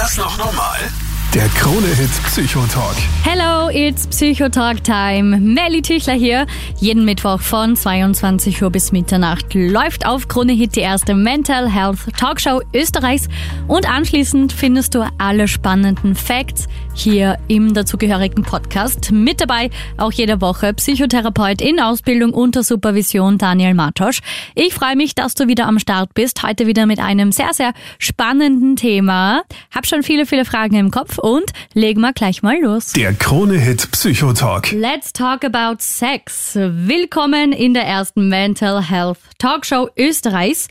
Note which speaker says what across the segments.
Speaker 1: das noch normal? Der Krone-Hit Psychotalk.
Speaker 2: Hello, it's Psychotalk Time. Melly Tüchler hier. Jeden Mittwoch von 22 Uhr bis Mitternacht läuft auf Krone Hit die erste Mental Health Talkshow Österreichs. Und anschließend findest du alle spannenden Facts hier im dazugehörigen Podcast. Mit dabei auch jede Woche Psychotherapeut in Ausbildung unter Supervision Daniel Matosch. Ich freue mich, dass du wieder am Start bist. Heute wieder mit einem sehr, sehr spannenden Thema. Hab schon viele, viele Fragen im Kopf und legen wir gleich mal los.
Speaker 1: Der Krone-Hit Psychotalk.
Speaker 2: Let's talk about sex. Willkommen in der ersten Mental Health Talkshow Österreichs.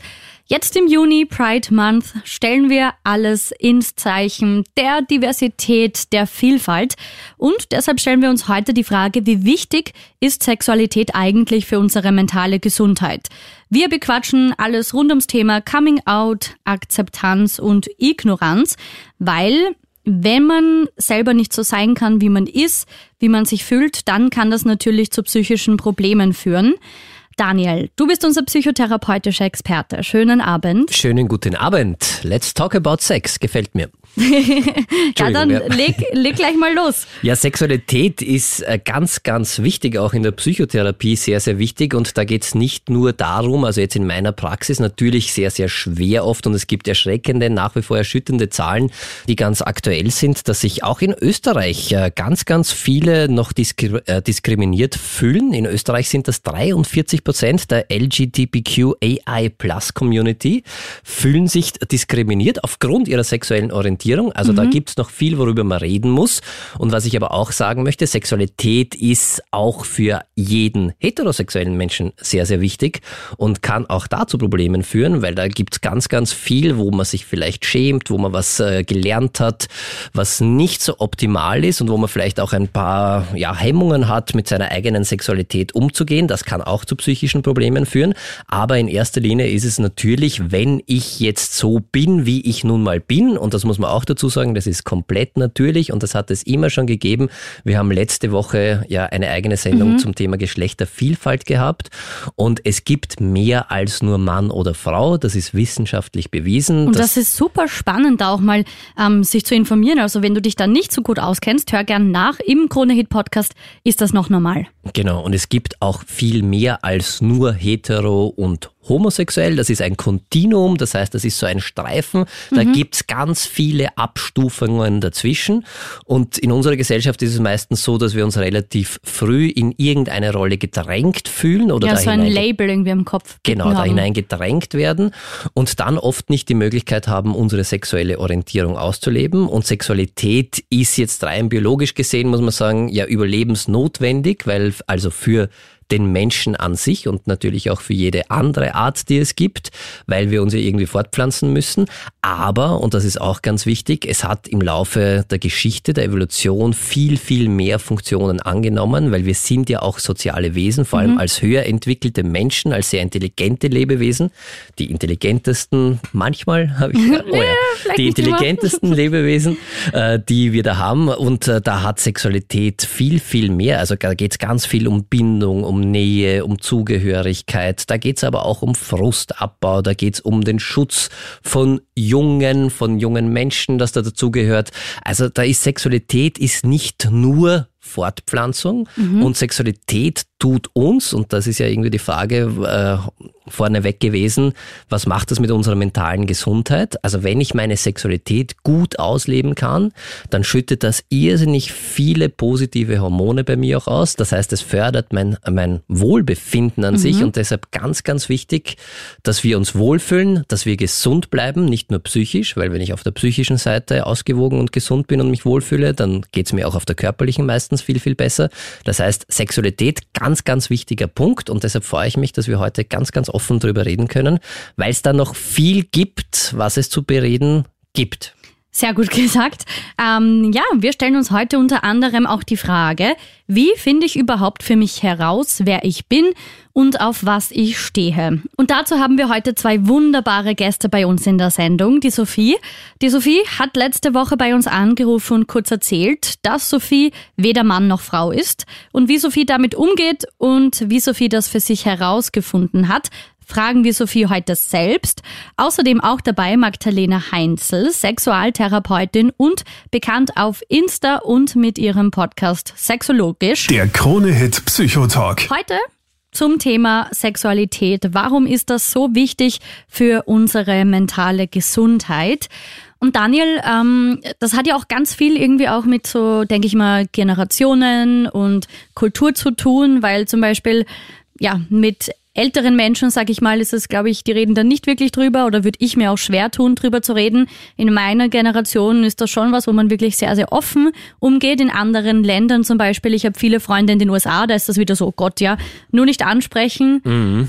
Speaker 2: Jetzt im Juni, Pride Month, stellen wir alles ins Zeichen der Diversität, der Vielfalt. Und deshalb stellen wir uns heute die Frage, wie wichtig ist Sexualität eigentlich für unsere mentale Gesundheit? Wir bequatschen alles rund ums Thema Coming Out, Akzeptanz und Ignoranz, weil wenn man selber nicht so sein kann, wie man ist, wie man sich fühlt, dann kann das natürlich zu psychischen Problemen führen. Daniel, du bist unser psychotherapeutischer Experte. Schönen Abend.
Speaker 3: Schönen guten Abend. Let's talk about sex. Gefällt mir.
Speaker 2: Ja, dann ja. Leg, leg gleich mal los.
Speaker 3: Ja, Sexualität ist äh, ganz, ganz wichtig, auch in der Psychotherapie sehr, sehr wichtig. Und da geht es nicht nur darum, also jetzt in meiner Praxis natürlich sehr, sehr schwer oft und es gibt erschreckende, nach wie vor erschütternde Zahlen, die ganz aktuell sind, dass sich auch in Österreich äh, ganz, ganz viele noch diskri äh, diskriminiert fühlen. In Österreich sind das 43 Prozent der LGBTQAI Plus Community fühlen sich diskriminiert aufgrund ihrer sexuellen Orientierung. Orientierung. Also mhm. da gibt es noch viel, worüber man reden muss. Und was ich aber auch sagen möchte, Sexualität ist auch für jeden heterosexuellen Menschen sehr, sehr wichtig und kann auch da zu Problemen führen, weil da gibt es ganz, ganz viel, wo man sich vielleicht schämt, wo man was äh, gelernt hat, was nicht so optimal ist und wo man vielleicht auch ein paar ja, Hemmungen hat, mit seiner eigenen Sexualität umzugehen. Das kann auch zu psychischen Problemen führen. Aber in erster Linie ist es natürlich, wenn ich jetzt so bin, wie ich nun mal bin, und das muss man auch dazu sagen, das ist komplett natürlich und das hat es immer schon gegeben. Wir haben letzte Woche ja eine eigene Sendung mhm. zum Thema Geschlechtervielfalt gehabt und es gibt mehr als nur Mann oder Frau. Das ist wissenschaftlich bewiesen.
Speaker 2: Und das, ist super spannend, auch mal ähm, sich zu informieren. Also wenn du dich da nicht so gut auskennst, hör gern nach. Im Krone-Hit Podcast ist das noch normal.
Speaker 3: Genau. Und es gibt auch viel mehr als nur hetero und homosexuell, das ist ein Kontinuum, das heißt, das ist so ein Streifen, da mhm. gibt's ganz viele Abstufungen dazwischen und in unserer Gesellschaft ist es meistens so, dass wir uns relativ früh in irgendeine Rolle gedrängt fühlen oder
Speaker 2: ja,
Speaker 3: da
Speaker 2: so ein Label irgendwie im Kopf.
Speaker 3: Genau, da hinein gedrängt werden und dann oft nicht die Möglichkeit haben, unsere sexuelle Orientierung auszuleben und Sexualität ist jetzt rein biologisch gesehen, muss man sagen, ja überlebensnotwendig, weil also für den Menschen an sich und natürlich auch für jede andere Art, die es gibt, weil wir uns ja irgendwie fortpflanzen müssen. Aber, und das ist auch ganz wichtig, es hat im Laufe der Geschichte, der Evolution viel, viel mehr Funktionen angenommen, weil wir sind ja auch soziale Wesen, vor allem mhm. als höher entwickelte Menschen, als sehr intelligente Lebewesen. Die intelligentesten, manchmal habe ich oh ja, die intelligentesten Lebewesen, äh, die wir da haben. Und äh, da hat Sexualität viel, viel mehr. Also da geht es ganz viel um Bindung, um Nähe, um Zugehörigkeit. Da geht es aber auch um Frustabbau, da geht es um den Schutz von Jungen, von jungen Menschen, das da dazugehört. Also da ist Sexualität ist nicht nur Fortpflanzung mhm. und Sexualität tut uns, und das ist ja irgendwie die Frage, äh, vorneweg gewesen, was macht das mit unserer mentalen Gesundheit? Also wenn ich meine Sexualität gut ausleben kann, dann schüttet das irrsinnig viele positive Hormone bei mir auch aus. Das heißt, es fördert mein, mein Wohlbefinden an mhm. sich und deshalb ganz, ganz wichtig, dass wir uns wohlfühlen, dass wir gesund bleiben, nicht nur psychisch, weil wenn ich auf der psychischen Seite ausgewogen und gesund bin und mich wohlfühle, dann geht es mir auch auf der körperlichen meistens viel, viel besser. Das heißt, Sexualität ganz, ganz wichtiger Punkt und deshalb freue ich mich, dass wir heute ganz, ganz offen drüber reden können, weil es da noch viel gibt, was es zu bereden gibt.
Speaker 2: Sehr gut gesagt. Ähm, ja, wir stellen uns heute unter anderem auch die Frage, wie finde ich überhaupt für mich heraus, wer ich bin und auf was ich stehe. Und dazu haben wir heute zwei wunderbare Gäste bei uns in der Sendung. Die Sophie. Die Sophie hat letzte Woche bei uns angerufen und kurz erzählt, dass Sophie weder Mann noch Frau ist und wie Sophie damit umgeht und wie Sophie das für sich herausgefunden hat fragen wir Sophie heute selbst. Außerdem auch dabei Magdalena Heinzel, Sexualtherapeutin und bekannt auf Insta und mit ihrem Podcast Sexologisch.
Speaker 1: Der Krone-Hit Psychotalk.
Speaker 2: Heute zum Thema Sexualität. Warum ist das so wichtig für unsere mentale Gesundheit? Und Daniel, ähm, das hat ja auch ganz viel irgendwie auch mit so, denke ich mal, Generationen und Kultur zu tun, weil zum Beispiel ja mit älteren Menschen, sag ich mal, ist es, glaube ich, die reden da nicht wirklich drüber oder würde ich mir auch schwer tun, drüber zu reden. In meiner Generation ist das schon was, wo man wirklich sehr, sehr offen umgeht. In anderen Ländern zum Beispiel, ich habe viele Freunde in den USA, da ist das wieder so, oh Gott, ja, nur nicht ansprechen.
Speaker 3: Mhm.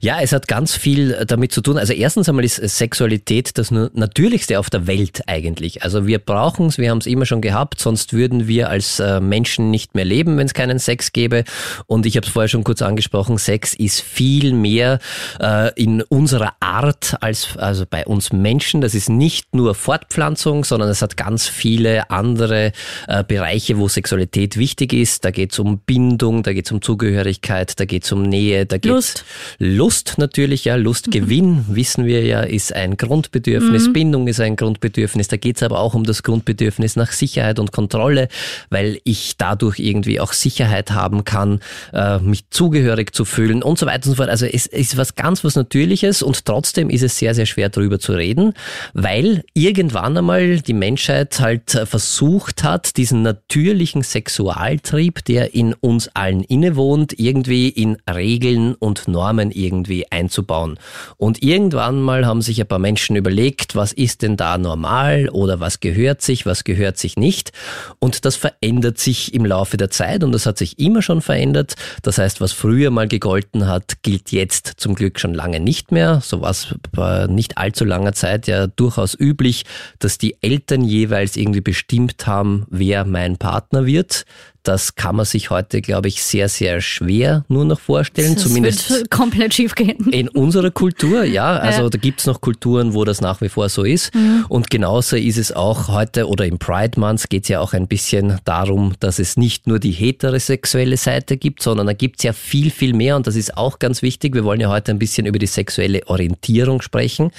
Speaker 3: Ja, es hat ganz viel damit zu tun. Also erstens einmal ist Sexualität das Natürlichste auf der Welt eigentlich. Also wir brauchen es, wir haben es immer schon gehabt, sonst würden wir als äh, Menschen nicht mehr leben, wenn es keinen Sex gäbe. Und ich habe es vorher schon kurz angesprochen, Sex ist viel mehr äh, in unserer Art als also bei uns Menschen. Das ist nicht nur Fortpflanzung, sondern es hat ganz viele andere äh, Bereiche, wo Sexualität wichtig ist. Da geht es um Bindung, da geht es um Zugehörigkeit, da geht es um Nähe, da geht
Speaker 2: Lust.
Speaker 3: Lust natürlich, ja, Lustgewinn, mhm. wissen wir ja, ist ein Grundbedürfnis, mhm. Bindung ist ein Grundbedürfnis, da geht es aber auch um das Grundbedürfnis nach Sicherheit und Kontrolle, weil ich dadurch irgendwie auch Sicherheit haben kann, äh, mich zugehörig zu fühlen und so weiter und so fort. Also es ist was ganz was Natürliches und trotzdem ist es sehr, sehr schwer darüber zu reden, weil irgendwann einmal die Menschheit halt versucht hat, diesen natürlichen Sexualtrieb, der in uns allen innewohnt, irgendwie in Regeln und Normen Rahmen irgendwie einzubauen. Und irgendwann mal haben sich ein paar Menschen überlegt, was ist denn da normal oder was gehört sich, was gehört sich nicht. Und das verändert sich im Laufe der Zeit und das hat sich immer schon verändert. Das heißt, was früher mal gegolten hat, gilt jetzt zum Glück schon lange nicht mehr. So war nicht allzu langer Zeit ja durchaus üblich, dass die Eltern jeweils irgendwie bestimmt haben, wer mein Partner wird. Das kann man sich heute, glaube ich, sehr, sehr schwer nur noch vorstellen.
Speaker 2: Das
Speaker 3: zumindest
Speaker 2: komplett schief gehen.
Speaker 3: In unserer Kultur, ja. Also ja. da gibt es noch Kulturen, wo das nach wie vor so ist. Mhm. Und genauso ist es auch heute oder im Pride Month geht es ja auch ein bisschen darum, dass es nicht nur die heterosexuelle Seite gibt, sondern da gibt es ja viel, viel mehr. Und das ist auch ganz wichtig. Wir wollen ja heute ein bisschen über die sexuelle Orientierung sprechen.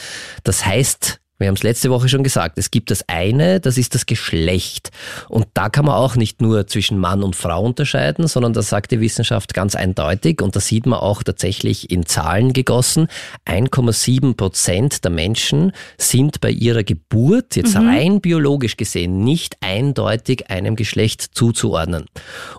Speaker 3: Das heißt, wir haben es letzte Woche schon gesagt, es gibt das eine, das ist das Geschlecht. Und da kann man auch nicht nur zwischen Mann und Frau unterscheiden, sondern das sagt die Wissenschaft ganz eindeutig und das sieht man auch tatsächlich in Zahlen gegossen. 1,7 Prozent der Menschen sind bei ihrer Geburt jetzt mhm. rein biologisch gesehen nicht eindeutig einem Geschlecht zuzuordnen.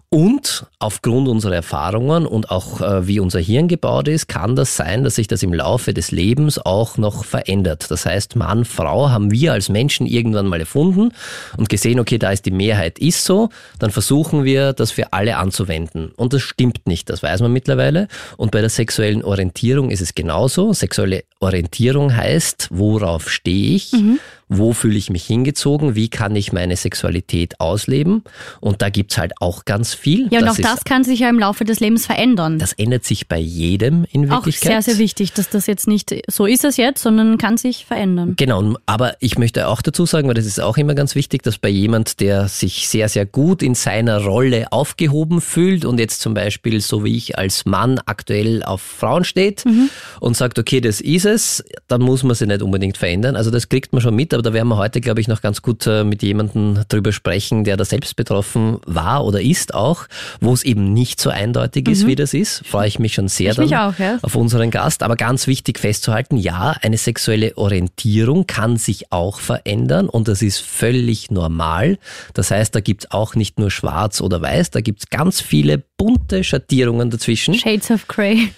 Speaker 3: Und aufgrund unserer Erfahrungen und auch äh, wie unser Hirn gebaut ist, kann das sein, dass sich das im Laufe des Lebens auch noch verändert. Das heißt, Mann, Frau haben wir als Menschen irgendwann mal erfunden und gesehen, okay, da ist die Mehrheit ist so, dann versuchen wir, das für alle anzuwenden. Und das stimmt nicht, das weiß man mittlerweile. Und bei der sexuellen Orientierung ist es genauso. Sexuelle Orientierung heißt, worauf stehe ich? Mhm wo fühle ich mich hingezogen, wie kann ich meine Sexualität ausleben. Und da gibt's halt auch ganz viel.
Speaker 2: Ja, und das auch das kann sich ja im Laufe des Lebens verändern.
Speaker 3: Das ändert sich bei jedem in Wirklichkeit.
Speaker 2: Auch sehr, sehr wichtig, dass das jetzt nicht so ist es jetzt, sondern kann sich verändern.
Speaker 3: Genau, aber ich möchte auch dazu sagen, weil das ist auch immer ganz wichtig, dass bei jemand, der sich sehr, sehr gut in seiner Rolle aufgehoben fühlt und jetzt zum Beispiel so wie ich als Mann aktuell auf Frauen steht mhm. und sagt, okay, das ist es, dann muss man sie nicht unbedingt verändern. Also das kriegt man schon mit, aber da werden wir heute, glaube ich, noch ganz gut äh, mit jemandem drüber sprechen, der da selbst betroffen war oder ist auch, wo es eben nicht so eindeutig ist, mhm. wie das ist. Freue ich mich schon sehr
Speaker 2: ich dann auch, ja.
Speaker 3: auf unseren Gast. Aber ganz wichtig festzuhalten, ja, eine sexuelle Orientierung kann sich auch verändern und das ist völlig normal. Das heißt, da gibt es auch nicht nur schwarz oder weiß, da gibt es ganz viele bunte Schattierungen dazwischen.
Speaker 2: Shades of Grey.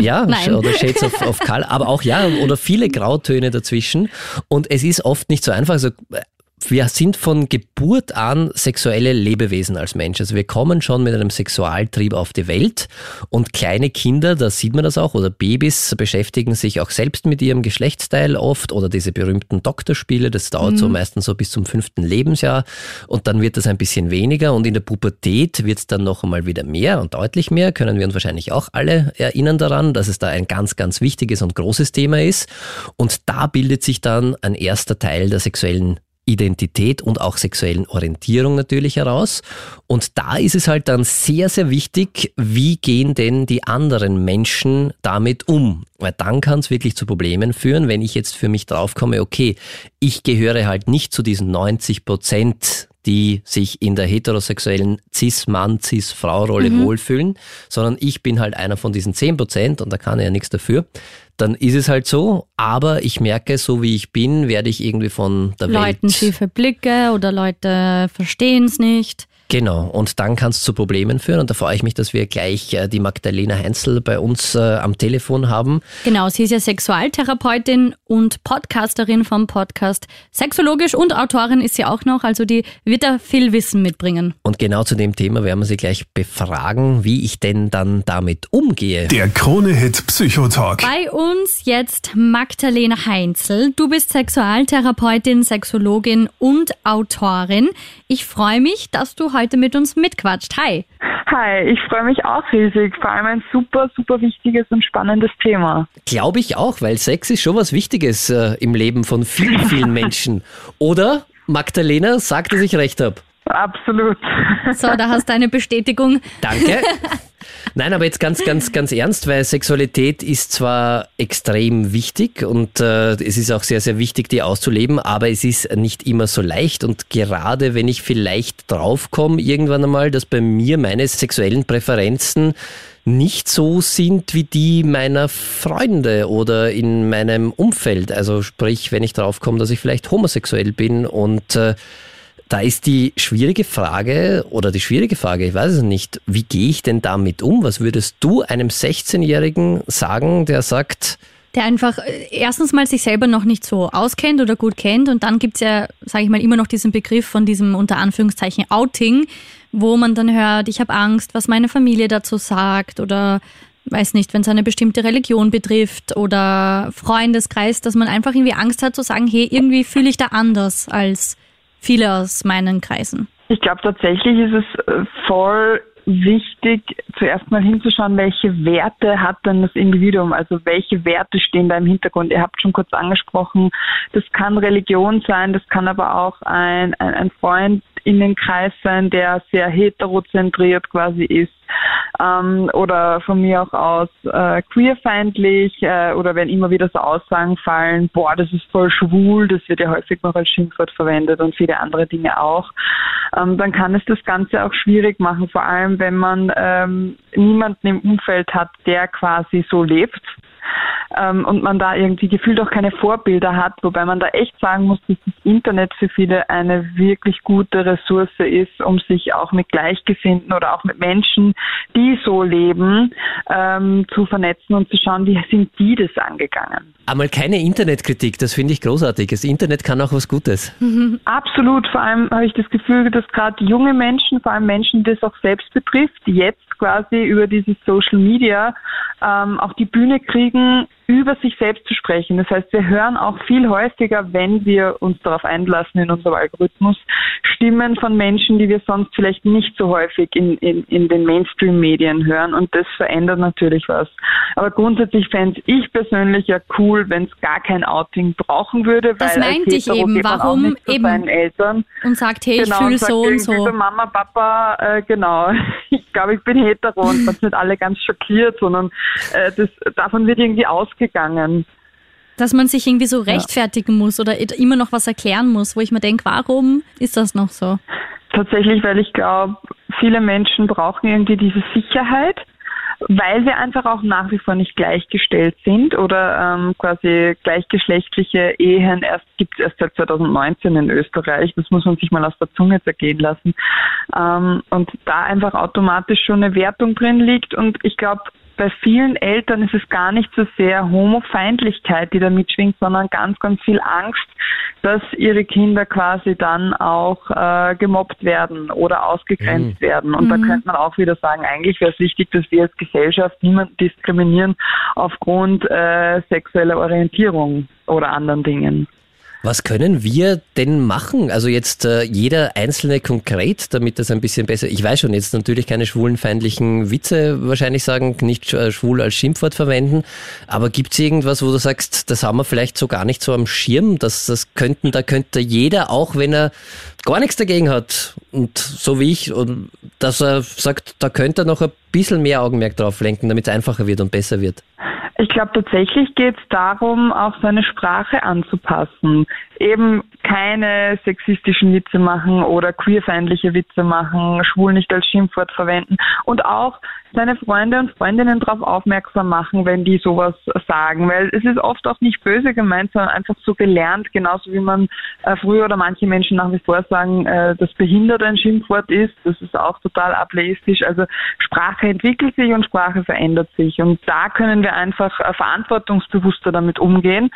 Speaker 3: ja, Nein. oder Shades of, of Color, aber auch ja, oder viele Grautöne dazwischen. Und es ist oft nicht so einfach. Also wir sind von Geburt an sexuelle Lebewesen als Mensch. Also wir kommen schon mit einem Sexualtrieb auf die Welt und kleine Kinder, da sieht man das auch, oder Babys beschäftigen sich auch selbst mit ihrem Geschlechtsteil oft oder diese berühmten Doktorspiele, das dauert mhm. so meistens so bis zum fünften Lebensjahr und dann wird das ein bisschen weniger und in der Pubertät wird es dann noch einmal wieder mehr und deutlich mehr, können wir uns wahrscheinlich auch alle erinnern daran, dass es da ein ganz, ganz wichtiges und großes Thema ist und da bildet sich dann ein erster Teil der sexuellen Identität und auch sexuellen Orientierung natürlich heraus. Und da ist es halt dann sehr, sehr wichtig, wie gehen denn die anderen Menschen damit um? Weil dann kann es wirklich zu Problemen führen, wenn ich jetzt für mich draufkomme, okay, ich gehöre halt nicht zu diesen 90 Prozent die sich in der heterosexuellen Cis-Mann, Cis-Frau-Rolle mhm. wohlfühlen, sondern ich bin halt einer von diesen 10 Prozent und da kann er ja nichts dafür. Dann ist es halt so, aber ich merke, so wie ich bin, werde ich irgendwie von der
Speaker 2: Leuten
Speaker 3: Welt.
Speaker 2: Leuten schiefe Blicke oder Leute verstehen es nicht.
Speaker 3: Genau, und dann kann es zu Problemen führen. Und da freue ich mich, dass wir gleich äh, die Magdalena Heinzel bei uns äh, am Telefon haben.
Speaker 2: Genau, sie ist ja Sexualtherapeutin und Podcasterin vom Podcast. Sexologisch und Autorin ist sie auch noch, also die wird da viel Wissen mitbringen.
Speaker 3: Und genau zu dem Thema werden wir sie gleich befragen, wie ich denn dann damit umgehe.
Speaker 1: Der Krone-Hit Psychotalk.
Speaker 2: Bei uns jetzt Magdalena Heinzel. Du bist Sexualtherapeutin, Sexologin und Autorin. Ich freue mich, dass du heute heute mit uns mitquatscht. Hi.
Speaker 4: Hi, ich freue mich auch riesig. Vor allem ein super, super wichtiges und spannendes Thema.
Speaker 3: Glaube ich auch, weil Sex ist schon was Wichtiges äh, im Leben von vielen, vielen Menschen. Oder, Magdalena, sagt, dass ich recht habe?
Speaker 4: Absolut.
Speaker 2: So, da hast du eine Bestätigung.
Speaker 3: Danke. Nein, aber jetzt ganz, ganz, ganz ernst, weil Sexualität ist zwar extrem wichtig und äh, es ist auch sehr, sehr wichtig, die auszuleben, aber es ist nicht immer so leicht. Und gerade wenn ich vielleicht draufkomme, irgendwann einmal, dass bei mir meine sexuellen Präferenzen nicht so sind wie die meiner Freunde oder in meinem Umfeld. Also sprich, wenn ich draufkomme, dass ich vielleicht homosexuell bin und äh, da ist die schwierige Frage oder die schwierige Frage, ich weiß es nicht, wie gehe ich denn damit um? Was würdest du einem 16-Jährigen sagen, der sagt,
Speaker 2: der einfach äh, erstens mal sich selber noch nicht so auskennt oder gut kennt und dann gibt es ja, sage ich mal, immer noch diesen Begriff von diesem unter Anführungszeichen Outing, wo man dann hört, ich habe Angst, was meine Familie dazu sagt oder weiß nicht, wenn es eine bestimmte Religion betrifft oder Freundeskreis, dass man einfach irgendwie Angst hat zu sagen, hey, irgendwie fühle ich da anders als viele aus meinen Kreisen.
Speaker 4: Ich glaube tatsächlich ist es äh, voll wichtig, zuerst mal hinzuschauen, welche Werte hat denn das Individuum, also welche Werte stehen da im Hintergrund. Ihr habt schon kurz angesprochen, das kann Religion sein, das kann aber auch ein, ein, ein Freund in den Kreis sein, der sehr heterozentriert quasi ist ähm, oder von mir auch aus äh, queerfeindlich äh, oder wenn immer wieder so Aussagen fallen, boah, das ist voll schwul, das wird ja häufig noch als Schimpfwort verwendet und viele andere Dinge auch, ähm, dann kann es das Ganze auch schwierig machen, vor allem wenn man ähm, niemanden im Umfeld hat, der quasi so lebt ähm, und man da irgendwie gefühlt auch keine Vorbilder hat, wobei man da echt sagen muss, dass das Internet für viele eine wirklich gute Ressource ist, um sich auch mit Gleichgesinnten oder auch mit Menschen, die so leben, ähm, zu vernetzen und zu schauen, wie sind die das angegangen.
Speaker 3: Einmal keine Internetkritik, das finde ich großartig. Das Internet kann auch was Gutes.
Speaker 4: Mhm. Absolut, vor allem habe ich das Gefühl, dass gerade junge Menschen, vor allem Menschen, die das auch selbst betrifft, die jetzt quasi über dieses Social Media ähm, auch die Bühne kriegen, über sich selbst zu sprechen. Das heißt, wir hören auch viel häufiger, wenn wir uns darauf einlassen in unserem Algorithmus, Stimmen von Menschen, die wir sonst vielleicht nicht so häufig in, in, in den Mainstream-Medien hören. Und das verändert natürlich was. Aber grundsätzlich fände ich persönlich ja cool, wenn es gar kein Outing brauchen würde.
Speaker 2: Das meinte ich eben. Warum eben?
Speaker 4: Eltern.
Speaker 2: Und sagt, hey, genau, ich fühle so und so.
Speaker 4: Mama, Papa, äh, genau. Ich glaube, ich bin hetero und das sind alle ganz schockiert, sondern äh, das, davon wird irgendwie ausgegangen.
Speaker 2: Dass man sich irgendwie so rechtfertigen ja. muss oder immer noch was erklären muss, wo ich mir denke, warum ist das noch so?
Speaker 4: Tatsächlich, weil ich glaube, viele Menschen brauchen irgendwie diese Sicherheit, weil wir einfach auch nach wie vor nicht gleichgestellt sind oder ähm, quasi gleichgeschlechtliche Ehen erst gibt es erst seit 2019 in Österreich. Das muss man sich mal aus der Zunge zergehen lassen. Ähm, und da einfach automatisch schon eine Wertung drin liegt und ich glaube, bei vielen Eltern ist es gar nicht so sehr Homofeindlichkeit, die da mitschwingt, sondern ganz, ganz viel Angst, dass ihre Kinder quasi dann auch äh, gemobbt werden oder ausgegrenzt mhm. werden. Und mhm. da könnte man auch wieder sagen, eigentlich wäre es wichtig, dass wir als Gesellschaft niemanden diskriminieren aufgrund äh, sexueller Orientierung oder anderen Dingen.
Speaker 3: Was können wir denn machen? Also jetzt äh, jeder Einzelne konkret, damit das ein bisschen besser. Ich weiß schon, jetzt natürlich keine schwulenfeindlichen Witze wahrscheinlich sagen, nicht äh, schwul als Schimpfwort verwenden. Aber gibt es irgendwas, wo du sagst, das haben wir vielleicht so gar nicht so am Schirm, dass das könnten, da könnte jeder, auch wenn er gar nichts dagegen hat und so wie ich, und dass er sagt, da könnte er noch ein bisschen mehr Augenmerk drauf lenken, damit es einfacher wird und besser wird.
Speaker 4: Ich glaube, tatsächlich geht es darum, auch seine Sprache anzupassen. Eben keine sexistischen Witze machen oder queerfeindliche Witze machen, schwul nicht als Schimpfwort verwenden und auch seine Freunde und Freundinnen darauf aufmerksam machen, wenn die sowas sagen, weil es ist oft auch nicht böse gemeint, sondern einfach so gelernt, genauso wie man äh, früher oder manche Menschen nach wie vor sagen, äh, dass behindert ein Schimpfwort ist, das ist auch total ableistisch. Also Sprache entwickelt sich und Sprache verändert sich und da können wir einfach äh, verantwortungsbewusster damit umgehen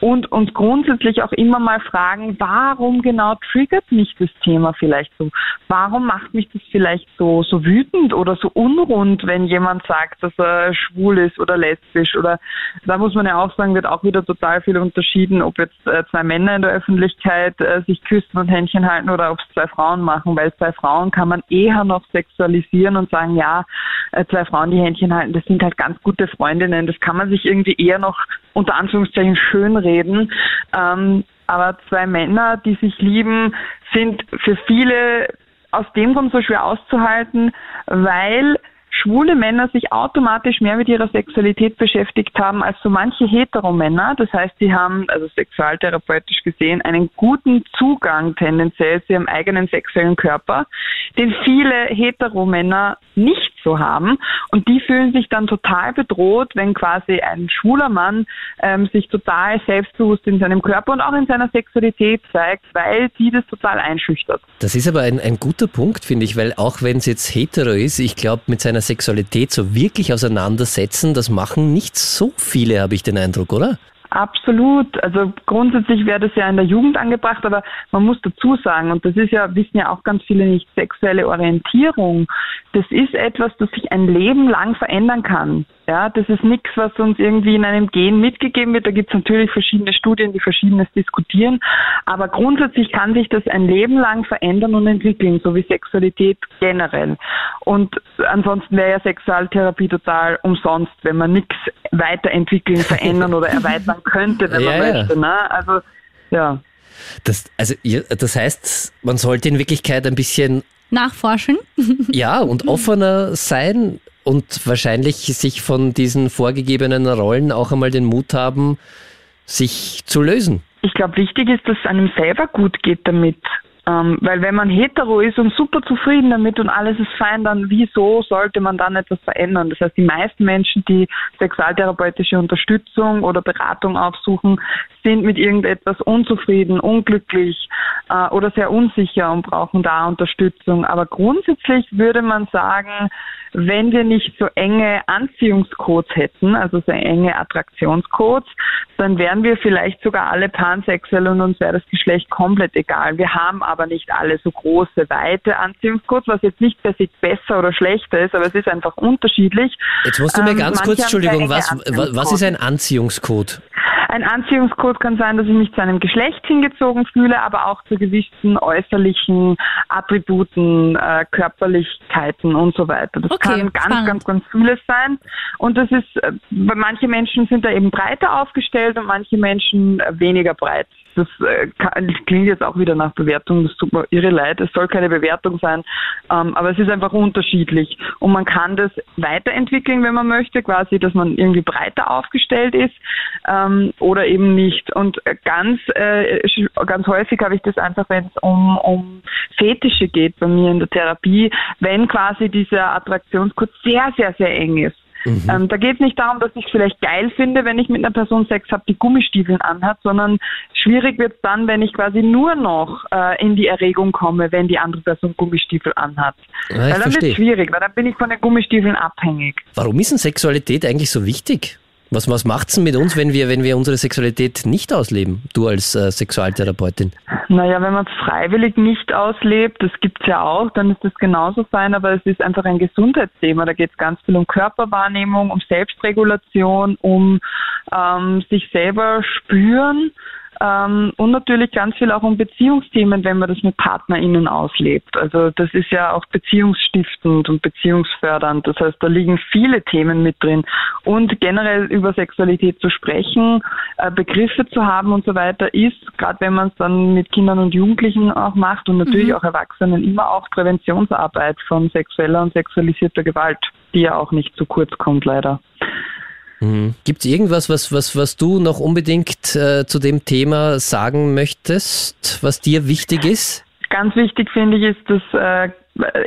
Speaker 4: und uns grundsätzlich auch immer mal fragen, warum genau triggert mich das Thema vielleicht so? Warum macht mich das vielleicht so, so wütend oder so unrund, wenn jemand sagt, dass er schwul ist oder lesbisch oder da muss man ja auch sagen, wird auch wieder total viel unterschieden, ob jetzt äh, zwei Männer in der Öffentlichkeit äh, sich küssen und Händchen halten oder ob es zwei Frauen machen, weil zwei Frauen kann man eher noch sexualisieren und sagen, ja, äh, zwei Frauen, die Händchen halten, das sind halt ganz gute Freundinnen, das kann man sich irgendwie eher noch unter Anführungszeichen schönreden. Ähm, aber zwei Männer, die sich lieben, sind für viele aus dem Grund so schwer auszuhalten, weil schwule Männer sich automatisch mehr mit ihrer Sexualität beschäftigt haben als so manche Heteromänner. Das heißt, sie haben, also sexualtherapeutisch gesehen, einen guten Zugang tendenziell zu ihrem eigenen sexuellen Körper, den viele Heteromänner nicht so haben. Und die fühlen sich dann total bedroht, wenn quasi ein schwuler Mann ähm, sich total selbstbewusst in seinem Körper und auch in seiner Sexualität zeigt, weil sie das total einschüchtert.
Speaker 3: Das ist aber ein, ein guter Punkt, finde ich, weil auch wenn es jetzt hetero ist, ich glaube, mit seiner Sexualität so wirklich auseinandersetzen, das machen nicht so viele, habe ich den Eindruck, oder?
Speaker 4: Absolut. Also grundsätzlich wäre das ja in der Jugend angebracht, aber man muss dazu sagen, und das ist ja, wissen ja auch ganz viele nicht, sexuelle Orientierung, das ist etwas, das sich ein Leben lang verändern kann. Ja, das ist nichts, was uns irgendwie in einem Gen mitgegeben wird. Da gibt es natürlich verschiedene Studien, die verschiedenes diskutieren. Aber grundsätzlich kann sich das ein Leben lang verändern und entwickeln, so wie Sexualität generell. Und ansonsten wäre ja Sexualtherapie total umsonst, wenn man nichts weiterentwickeln, verändern oder erweitern könnte, wenn man ja, möchte. Ne? Also, ja.
Speaker 3: Das, also, das heißt, man sollte in Wirklichkeit ein bisschen
Speaker 2: nachforschen.
Speaker 3: Ja, und offener sein und wahrscheinlich sich von diesen vorgegebenen Rollen auch einmal den Mut haben, sich zu lösen.
Speaker 4: Ich glaube, wichtig ist, dass es einem selber gut geht damit. Ähm, weil wenn man hetero ist und super zufrieden damit und alles ist fein, dann wieso sollte man dann etwas verändern? Das heißt, die meisten Menschen, die sexualtherapeutische Unterstützung oder Beratung aufsuchen, sind mit irgendetwas unzufrieden, unglücklich äh, oder sehr unsicher und brauchen da Unterstützung. Aber grundsätzlich würde man sagen, wenn wir nicht so enge Anziehungscodes hätten, also so enge Attraktionscodes, dann wären wir vielleicht sogar alle pansexuell und uns wäre das Geschlecht komplett egal. Wir haben aber nicht alle so große, weite Anziehungscodes, was jetzt nicht per se besser oder schlechter ist, aber es ist einfach unterschiedlich.
Speaker 3: Jetzt musst du mir ähm, ganz kurz, Entschuldigung, was, was ist ein Anziehungscode?
Speaker 4: Ein Anziehungscode kann sein, dass ich mich zu einem Geschlecht hingezogen fühle, aber auch zu gewissen äußerlichen Attributen, äh, Körperlichkeiten und so weiter. Das okay, kann ganz, spannend. ganz, ganz vieles sein. Und das ist, äh, manche Menschen sind da eben breiter aufgestellt und manche Menschen äh, weniger breit. Das äh, klingt jetzt auch wieder nach Bewertung, das tut mir irre leid, es soll keine Bewertung sein, ähm, aber es ist einfach unterschiedlich. Und man kann das weiterentwickeln, wenn man möchte, quasi, dass man irgendwie breiter aufgestellt ist ähm, oder eben nicht. Und ganz, äh, ganz häufig habe ich das einfach, wenn es um, um Fetische geht bei mir in der Therapie, wenn quasi dieser Attraktionskurs sehr, sehr, sehr eng ist. Mhm. Ähm, da geht es nicht darum, dass ich es vielleicht geil finde, wenn ich mit einer Person Sex habe, die Gummistiefeln anhat, sondern schwierig wird es dann, wenn ich quasi nur noch äh, in die Erregung komme, wenn die andere Person Gummistiefel anhat. Ja, weil dann wird es schwierig, weil dann bin ich von den Gummistiefeln abhängig.
Speaker 3: Warum ist denn Sexualität eigentlich so wichtig? Was, was macht's denn mit uns, wenn wir, wenn wir unsere Sexualität nicht ausleben, du als äh, Sexualtherapeutin?
Speaker 4: Naja, wenn man es freiwillig nicht auslebt, das gibt's ja auch, dann ist das genauso fein, aber es ist einfach ein Gesundheitsthema. Da geht es ganz viel um Körperwahrnehmung, um Selbstregulation, um ähm, sich selber spüren Ähm, und natürlich ganz viel auch um Beziehungsthemen, wenn man das mit PartnerInnen auslebt. Also das ist ja auch beziehungsstiftend und beziehungsfördernd. Das heißt, da liegen viele Themen mit drin. Und generell über Sexualität zu sprechen, äh, Begriffe zu haben und so weiter, ist, gerade wenn man es dann mit Kindern und Jugendlichen auch macht und natürlich mhm. auch Erwachsenen, immer auch Präventionsarbeit von sexueller und sexualisierter Gewalt, die ja auch nicht zu kurz kommt, leider.
Speaker 3: Mhm. Gibt es irgendwas, was, was, was du noch unbedingt äh, zu dem Thema sagen möchtest, was dir wichtig ist?
Speaker 4: Ganz wichtig finde ich ist, dass äh,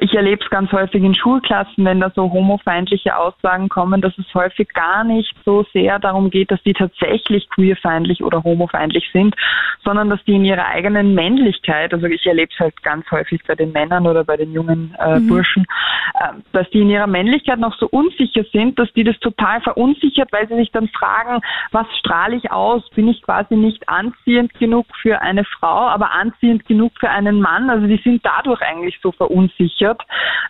Speaker 4: ich erlebe es ganz häufig in Schulklassen, wenn da so homofeindliche Aussagen kommen, dass es häufig gar nicht so sehr darum geht, dass die tatsächlich queerfeindlich oder homofeindlich sind, sondern dass die in ihrer eigenen Männlichkeit, also ich erlebe es halt ganz häufig bei den Männern oder bei den jungen äh, mhm. Burschen, äh, dass die in ihrer Männlichkeit noch so unsicher sind, dass die das total verunsichert, weil sie sich dann fragen, was strahle ich aus? Bin ich quasi nicht anziehend genug für eine Frau, aber anziehend genug für einen Mann? Also die sind dadurch eigentlich so verunsichert gesichert.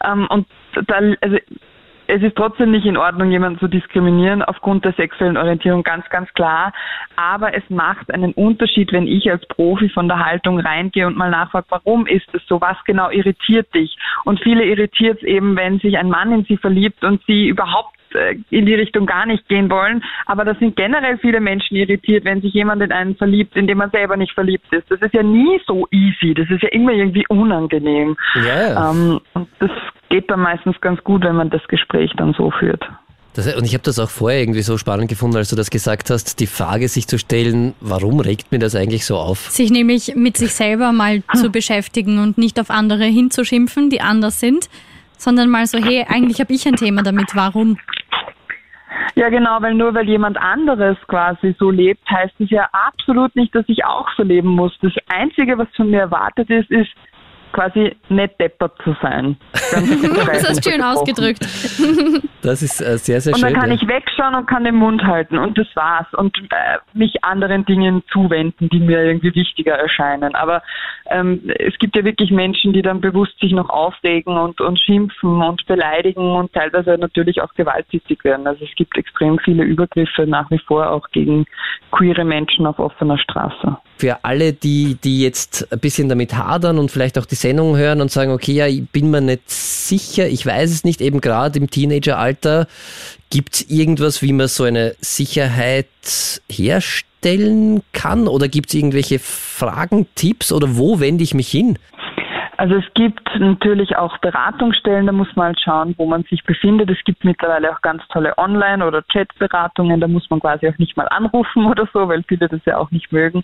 Speaker 4: Ähm, und da, also es ist trotzdem nicht in Ordnung, jemanden zu diskriminieren aufgrund der sexuellen Orientierung, ganz, ganz klar. Aber es macht einen Unterschied, wenn ich als Profi von der Haltung reingehe und mal nachfrage, warum ist es so? Was genau irritiert dich? Und viele irritiert es eben, wenn sich ein Mann in sie verliebt und sie überhaupt in die Richtung gar nicht gehen wollen. Aber da sind generell viele Menschen irritiert, wenn sich jemand in einen verliebt, in dem man selber nicht verliebt ist. Das ist ja nie so easy. Das ist ja immer irgendwie unangenehm. Ja. Ähm, und das geht dann meistens ganz gut, wenn man das Gespräch dann so führt.
Speaker 3: Das, und ich habe das auch vorher irgendwie so spannend gefunden, als du das gesagt hast, die Frage sich zu stellen, warum regt mir das eigentlich so auf?
Speaker 2: Sich nämlich mit sich selber mal zu beschäftigen und nicht auf andere hinzuschimpfen, die anders sind, sondern mal so, hey, eigentlich habe ich ein Thema damit, warum?
Speaker 4: Ja, genau, weil nur weil jemand anderes quasi so lebt, heißt es ja absolut nicht, dass ich auch so leben muss. Das Einzige, was von mir erwartet ist, ist, quasi nicht deppert zu sein.
Speaker 2: das hast schön ausgedrückt.
Speaker 3: Das ist äh, sehr, sehr
Speaker 4: schön. Und dann kann ja. ich wegschauen und kann den Mund halten und das war's. Und äh, mich anderen Dingen zuwenden, die mir irgendwie wichtiger erscheinen. Aber ähm, es gibt ja wirklich Menschen, die dann bewusst sich noch aufregen und, und schimpfen und beleidigen und teilweise natürlich auch gewalttätig werden. Also es gibt extrem viele Übergriffe nach wie vor auch gegen queere Menschen auf offener Straße.
Speaker 3: Für alle, die, die jetzt ein bisschen damit hadern und vielleicht auch die Sendung hören und sagen, okay, ja, ich bin mir nicht sicher, ich weiß es nicht, eben gerade im Teenageralter, gibt es irgendwas, wie man so eine Sicherheit herstellen kann? Oder gibt es irgendwelche Fragen, Tipps oder wo wende ich mich hin?
Speaker 4: Also es gibt natürlich auch Beratungsstellen, da muss man halt schauen, wo man sich befindet. Es gibt mittlerweile auch ganz tolle Online- oder Chatberatungen, da muss man quasi auch nicht mal anrufen oder so, weil viele das ja auch nicht mögen.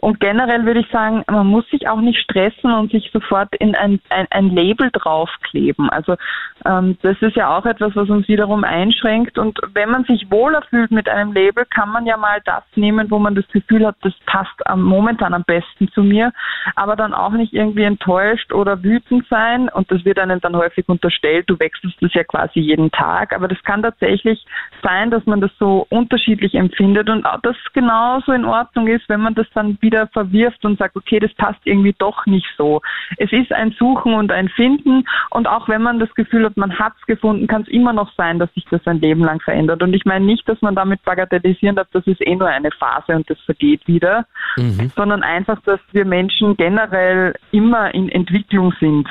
Speaker 4: Und generell würde ich sagen, man muss sich auch nicht stressen und sich sofort in ein, ein, ein Label draufkleben. Also ähm, das ist ja auch etwas, was uns wiederum einschränkt. Und wenn man sich wohler fühlt mit einem Label, kann man ja mal das nehmen, wo man das Gefühl hat, das passt am, momentan am besten zu mir, aber dann auch nicht irgendwie enttäuscht oder wütend sein. Und das wird einem dann häufig unterstellt, du wechselst das ja quasi jeden Tag. Aber das kann tatsächlich sein, dass man das so unterschiedlich empfindet und auch das genauso in Ordnung ist, wenn man das dann wieder wieder verwirft und sagt, okay, das passt irgendwie doch nicht so. Es ist ein Suchen und ein Finden und auch wenn man das Gefühl hat, man hat es gefunden, kann es immer noch sein, dass sich das ein Leben lang verändert. Und ich meine nicht, dass man damit bagatellisieren darf, das ist eh nur eine Phase und das vergeht wieder, mhm. sondern einfach, dass wir Menschen generell immer in Entwicklung sind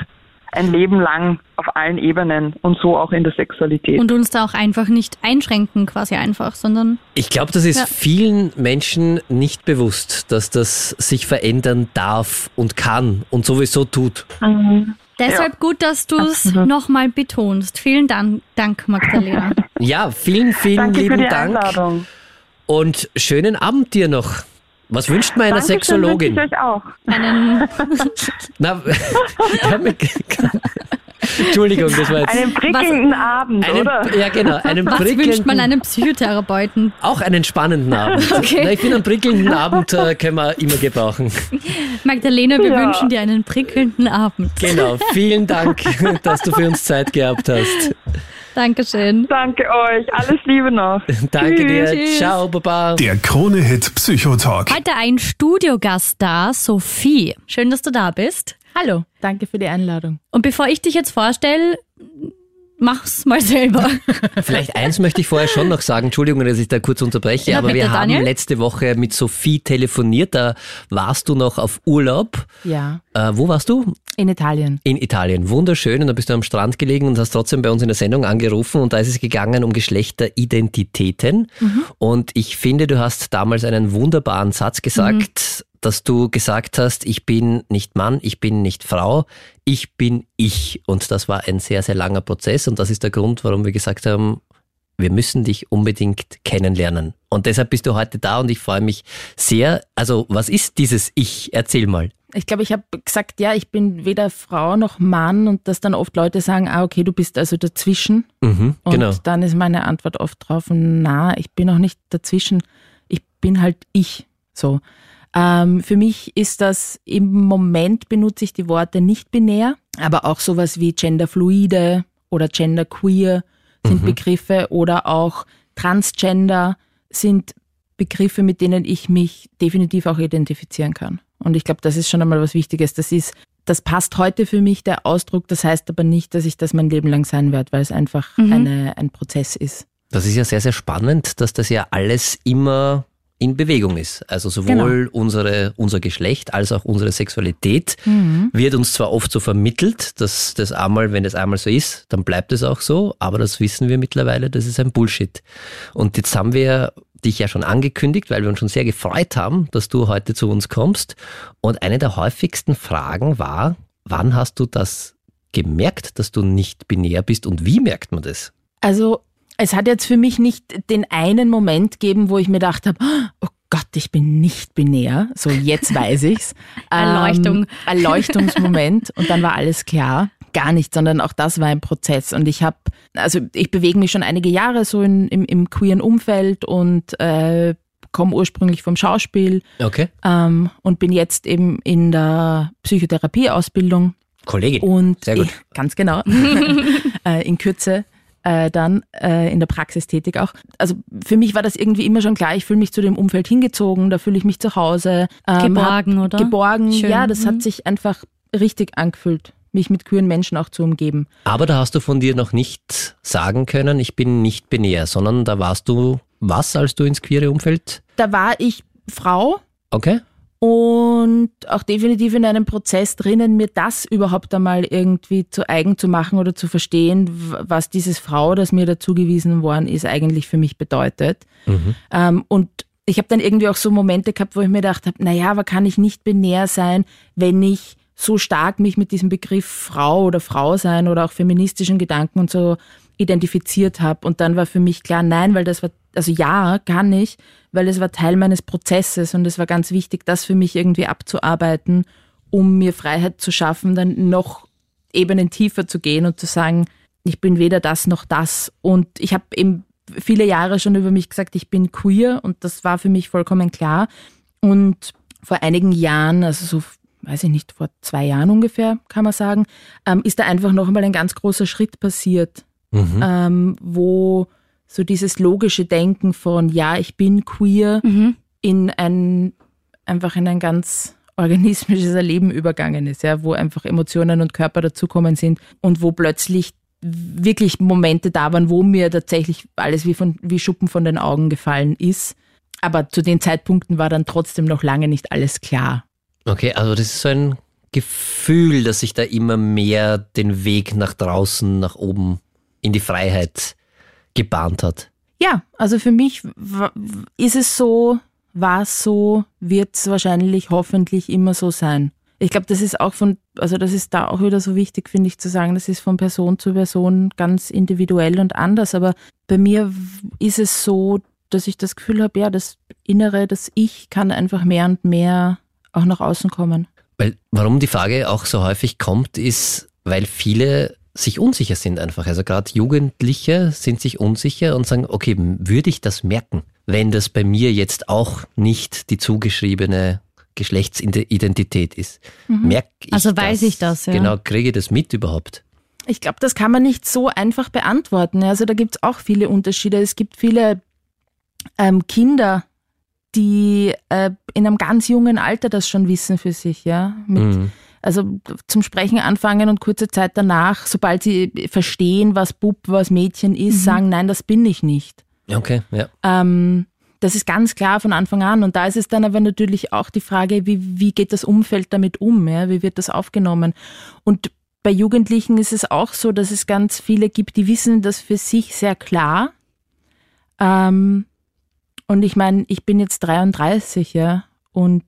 Speaker 4: ein Leben lang auf allen Ebenen und so auch in der Sexualität.
Speaker 2: Und uns da auch einfach nicht einschränken, quasi einfach, sondern.
Speaker 3: Ich glaube, das ist ja. vielen Menschen nicht bewusst, dass das sich verändern darf und kann und sowieso tut.
Speaker 2: Mhm. Deshalb ja. gut, dass du es nochmal betonst. Vielen Dank, Dank Magdalena.
Speaker 3: ja, vielen, vielen Danke lieben Dank. Einladung. Und schönen Abend dir noch. Was wünscht man einer Dankeschön, Sexologin?
Speaker 4: Ich euch auch.
Speaker 2: Einen.
Speaker 3: Na, Entschuldigung, das war jetzt.
Speaker 4: Einen prickelnden Was, Abend,
Speaker 3: einen,
Speaker 4: oder?
Speaker 3: Ja, genau. Einen
Speaker 2: Was wünscht man einem Psychotherapeuten?
Speaker 3: Auch einen spannenden Abend. Okay. Na, ich finde, einen prickelnden Abend äh, können wir immer gebrauchen.
Speaker 2: Magdalena, wir ja. wünschen dir einen prickelnden Abend.
Speaker 3: Genau. Vielen Dank, dass du für uns Zeit gehabt hast.
Speaker 2: Dankeschön.
Speaker 4: Danke euch. Alles Liebe noch.
Speaker 3: Danke Tschüss. dir. Ciao, Baba.
Speaker 1: Der Krone-Hit Psychotalk.
Speaker 2: Heute ein Studiogast da, Sophie. Schön, dass du da bist.
Speaker 5: Hallo, danke für die Einladung.
Speaker 2: Und bevor ich dich jetzt vorstelle, mach's mal selber.
Speaker 3: Vielleicht eins möchte ich vorher schon noch sagen, Entschuldigung, dass ich da kurz unterbreche,
Speaker 2: Ja,
Speaker 3: aber
Speaker 2: bitte,
Speaker 3: wir haben
Speaker 2: Daniel.
Speaker 3: letzte Woche mit Sophie telefoniert, da warst du noch auf Urlaub.
Speaker 5: Ja,
Speaker 3: Äh, wo warst du?
Speaker 5: in Italien.
Speaker 3: In Italien. Wunderschön. Und da bist du am Strand gelegen und hast trotzdem bei uns in der Sendung angerufen. Und da ist es gegangen um Geschlechteridentitäten. Und ich finde, du hast damals einen wunderbaren Satz gesagt, dass du gesagt hast, ich bin nicht Mann, ich bin nicht Frau, ich bin ich. Und das war ein sehr, sehr langer Prozess. Und das ist der Grund, warum wir gesagt haben, wir müssen dich unbedingt kennenlernen. Und deshalb bist du heute da und ich freue mich sehr. Also, was ist dieses Ich? Erzähl mal.
Speaker 5: Ich glaube, ich habe gesagt, ja, ich bin weder Frau noch Mann und dass dann oft Leute sagen, ah, okay, du bist also dazwischen.
Speaker 3: Mhm,
Speaker 5: Und
Speaker 3: genau.
Speaker 5: dann ist meine Antwort oft drauf, na, ich bin auch nicht dazwischen. Ich bin halt ich. So. Ähm, für mich ist das im Moment benutze ich die Worte nicht binär, aber auch sowas wie genderfluide oder genderqueer sind Begriffe oder auch transgender sind Begriffe, mit denen ich mich definitiv auch identifizieren kann. Und ich glaube, das ist schon einmal was Wichtiges. Das ist, das passt heute für mich, der Ausdruck. Das heißt aber nicht, dass ich das mein Leben lang sein werde, weil es einfach eine, ein Prozess ist.
Speaker 3: Das ist ja sehr, sehr spannend, dass das ja alles immer in Bewegung ist. Also sowohl unsere, unser Geschlecht als auch unsere Sexualität wird uns zwar oft so vermittelt, dass das einmal, wenn das einmal so ist, dann bleibt es auch so, aber das wissen wir mittlerweile, das ist ein Bullshit. Und jetzt haben wir dich ja schon angekündigt, weil wir uns schon sehr gefreut haben, dass du heute zu uns kommst. Und eine der häufigsten Fragen war, wann hast du das gemerkt, dass du nicht binär bist und wie merkt man das?
Speaker 5: Also es hat jetzt für mich nicht den einen Moment gegeben, wo ich mir gedacht habe, oh Gott, ich bin nicht binär. So, jetzt weiß ich's.
Speaker 2: Erleuchtung.
Speaker 5: Ähm, Erleuchtungsmoment und dann war alles klar. Gar nicht, sondern auch das war ein Prozess. Und ich habe, also ich bewege mich schon einige Jahre so in, im, im queeren Umfeld und äh, komme ursprünglich vom Schauspiel
Speaker 3: Okay.
Speaker 5: ähm, und bin jetzt eben in der Psychotherapieausbildung
Speaker 3: Kollegin.
Speaker 5: und
Speaker 3: Sehr gut.
Speaker 5: Ich, ganz genau. äh, in Kürze äh, dann äh, in der Praxis tätig auch. Also für mich war das irgendwie immer schon klar, ich fühle mich zu dem Umfeld hingezogen, da fühle ich mich zu Hause. ähm,
Speaker 2: Geborgen,
Speaker 5: hab-
Speaker 2: oder?
Speaker 5: Geborgen,
Speaker 2: Schön,
Speaker 5: ja, das
Speaker 2: mhm.
Speaker 5: hat sich einfach richtig angefühlt, mich mit queeren Menschen auch zu umgeben.
Speaker 3: Aber da hast du von dir noch nicht sagen können, ich bin nicht binär, sondern da warst du was, als du ins queere Umfeld?
Speaker 5: Da war ich Frau
Speaker 3: Okay.
Speaker 5: Und auch definitiv in einem Prozess drinnen, mir das überhaupt einmal irgendwie zu eigen zu machen oder zu verstehen, was dieses Frau, das mir dazugewiesen worden ist, eigentlich für mich bedeutet. Ähm, und ich habe dann irgendwie auch so Momente gehabt, wo ich mir gedacht habe, naja, aber kann ich nicht binär sein, wenn ich so stark mich mit diesem Begriff Frau oder Frau sein oder auch feministischen Gedanken und so identifiziert habe. Und dann war für mich klar, nein, weil das war, also ja, kann ich, weil es war Teil meines Prozesses und es war ganz wichtig, das für mich irgendwie abzuarbeiten, um mir Freiheit zu schaffen, dann noch Ebenen tiefer zu gehen und zu sagen, ich bin weder das noch das. Und ich habe eben viele Jahre schon über mich gesagt, ich bin queer und das war für mich vollkommen klar. Und vor einigen Jahren, also so, weiß ich nicht, vor zwei Jahren ungefähr, kann man sagen, ähm, ist da einfach noch einmal ein ganz großer Schritt passiert, ähm, wo so dieses logische Denken von, ja, ich bin queer, in ein, einfach in ein ganz organismisches Erleben übergangen ist, ja, wo einfach Emotionen und Körper dazukommen sind und wo plötzlich wirklich Momente da waren, wo mir tatsächlich alles wie, von, wie Schuppen von den Augen gefallen ist. Aber zu den Zeitpunkten war dann trotzdem noch lange nicht alles klar.
Speaker 3: Okay, also das ist so ein Gefühl, dass sich da immer mehr den Weg nach draußen, nach oben in die Freiheit gebahnt hat.
Speaker 5: Ja, also für mich ist es so, war es so, wird es wahrscheinlich hoffentlich immer so sein. Ich glaube, das ist auch von, also das ist da auch wieder so wichtig, finde ich, zu sagen, das ist von Person zu Person ganz individuell und anders. Aber bei mir ist es so, dass ich das Gefühl habe, ja, das Innere, das Ich kann einfach mehr und mehr auch nach außen kommen.
Speaker 3: Weil, warum die Frage auch so häufig kommt, ist, weil viele sich unsicher sind einfach. Also gerade Jugendliche sind sich unsicher und sagen, okay, würde ich das merken, wenn das bei mir jetzt auch nicht die zugeschriebene Geschlechtsidentität ist? Merk ich
Speaker 2: Also weiß ich das, ja.
Speaker 3: Genau, kriege ich das mit überhaupt?
Speaker 5: Ich glaube, das kann man nicht so einfach beantworten. Also da gibt es auch viele Unterschiede. Es gibt viele ähm, Kinder, die äh, in einem ganz jungen Alter das schon wissen für sich, ja. Mit,
Speaker 3: Mhm.
Speaker 5: Also zum Sprechen anfangen und kurze Zeit danach, sobald sie verstehen, was Bub, was Mädchen ist, mhm. sagen, nein, das bin ich nicht.
Speaker 3: Okay, ja.
Speaker 5: Ähm, das ist ganz klar von Anfang an. Und da ist es dann aber natürlich auch die Frage, wie, wie geht das Umfeld damit um? Ja? Wie wird das aufgenommen? Und bei Jugendlichen ist es auch so, dass es ganz viele gibt, die wissen das für sich sehr klar. Ähm, und ich meine, ich bin jetzt 33, ja, und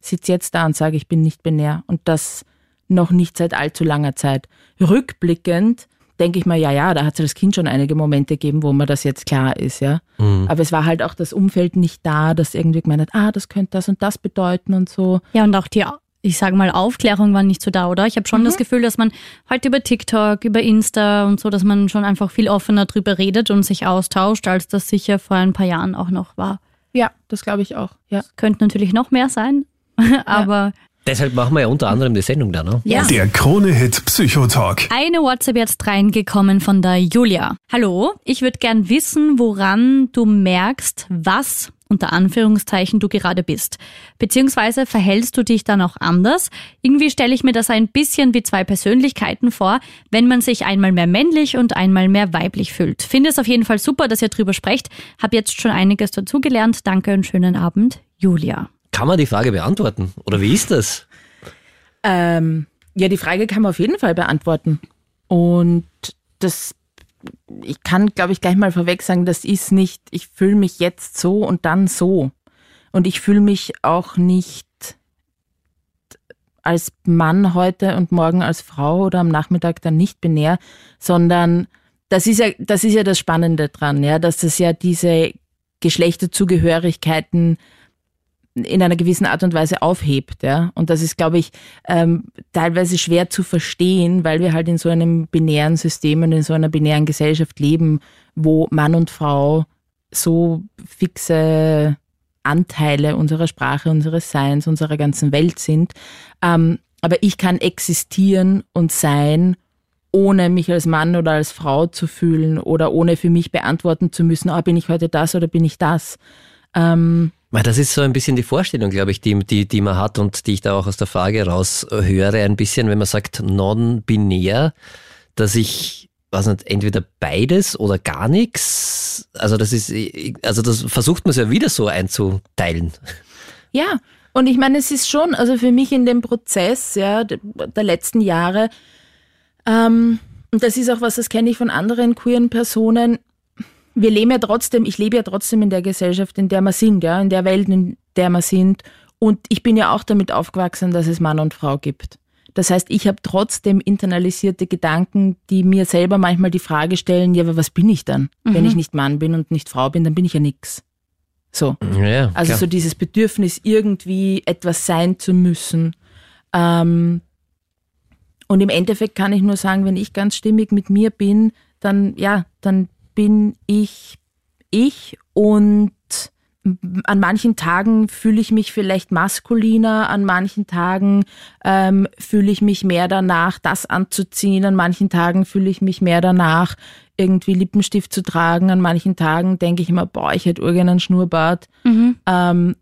Speaker 5: sitze jetzt da und sage, ich bin nicht binär. Und das noch nicht seit allzu langer Zeit. Rückblickend denke ich mir, ja, ja, da hat es als Kind schon einige Momente gegeben, wo mir das jetzt klar ist, ja. Mhm. Aber es war halt auch das Umfeld nicht da, das irgendwie gemeint hat, ah, das könnte das und das bedeuten und so.
Speaker 2: Ja, und auch die, ich sage mal, Aufklärung war nicht so da, oder? Ich habe schon mhm. das Gefühl, dass man heute über TikTok, über Insta und so, dass man schon einfach viel offener drüber redet und sich austauscht, als das sicher vor ein paar Jahren auch noch war.
Speaker 5: Ja, das glaube ich auch. Ja.
Speaker 2: Könnte natürlich noch mehr sein, aber
Speaker 3: Deshalb machen wir ja unter anderem die Sendung da, ne?
Speaker 1: Ja. Der Krone-Hit Psychotalk.
Speaker 2: Eine WhatsApp jetzt reingekommen von der Julia. Hallo, ich würde gern wissen, woran du merkst, was unter Anführungszeichen du gerade bist. Beziehungsweise verhältst du dich dann auch anders? Irgendwie stelle ich mir das ein bisschen wie zwei Persönlichkeiten vor, wenn man sich einmal mehr männlich und einmal mehr weiblich fühlt. Finde es auf jeden Fall super, dass ihr drüber sprecht. Hab jetzt schon einiges dazugelernt. Danke und schönen Abend, Julia.
Speaker 3: Kann man die Frage beantworten? Oder wie ist das?
Speaker 5: Ähm, ja, die Frage kann man auf jeden Fall beantworten. Und das, ich kann, glaube ich, gleich mal vorweg sagen, das ist nicht, ich fühle mich jetzt so und dann so. Und ich fühle mich auch nicht als Mann heute und morgen als Frau oder am Nachmittag dann nicht binär, sondern das ist ja, das ist ja das Spannende dran, ja, dass es ja diese Geschlechterzugehörigkeiten in einer gewissen Art und Weise aufhebt. Ja? Und das ist, glaube ich, ähm, teilweise schwer zu verstehen, weil wir halt in so einem binären System und in so einer binären Gesellschaft leben, wo Mann und Frau so fixe Anteile unserer Sprache, unseres Seins, unserer ganzen Welt sind. Ähm, aber ich kann existieren und sein, ohne mich als Mann oder als Frau zu fühlen oder ohne für mich beantworten zu müssen, oh, bin ich heute das oder bin ich das. Ähm,
Speaker 3: das ist so ein bisschen die Vorstellung, glaube ich, die, die, die man hat und die ich da auch aus der Frage raus höre, ein bisschen, wenn man sagt non-binär, dass ich, was nicht, entweder beides oder gar nichts. Also das ist, also das versucht man es ja wieder so einzuteilen.
Speaker 5: Ja, und ich meine, es ist schon, also für mich in dem Prozess ja, der letzten Jahre, ähm, und das ist auch was, das kenne ich von anderen queeren Personen, wir leben ja trotzdem, ich lebe ja trotzdem in der Gesellschaft, in der wir sind, ja, in der Welt, in der wir sind. Und ich bin ja auch damit aufgewachsen, dass es Mann und Frau gibt. Das heißt, ich habe trotzdem internalisierte Gedanken, die mir selber manchmal die Frage stellen, ja, aber was bin ich dann? Mhm. Wenn ich nicht Mann bin und nicht Frau bin, dann bin ich ja nix. So.
Speaker 3: Ja,
Speaker 5: also so dieses Bedürfnis, irgendwie etwas sein zu müssen. Ähm, und im Endeffekt kann ich nur sagen, wenn ich ganz stimmig mit mir bin, dann, ja, dann bin ich ich und an manchen Tagen fühle ich mich vielleicht maskuliner, an manchen Tagen ähm, fühle ich mich mehr danach, das anzuziehen, an manchen Tagen fühle ich mich mehr danach, irgendwie Lippenstift zu tragen, an manchen Tagen denke ich immer, boah, ich hätte urgern einen Schnurrbart. Mhm. Ähm,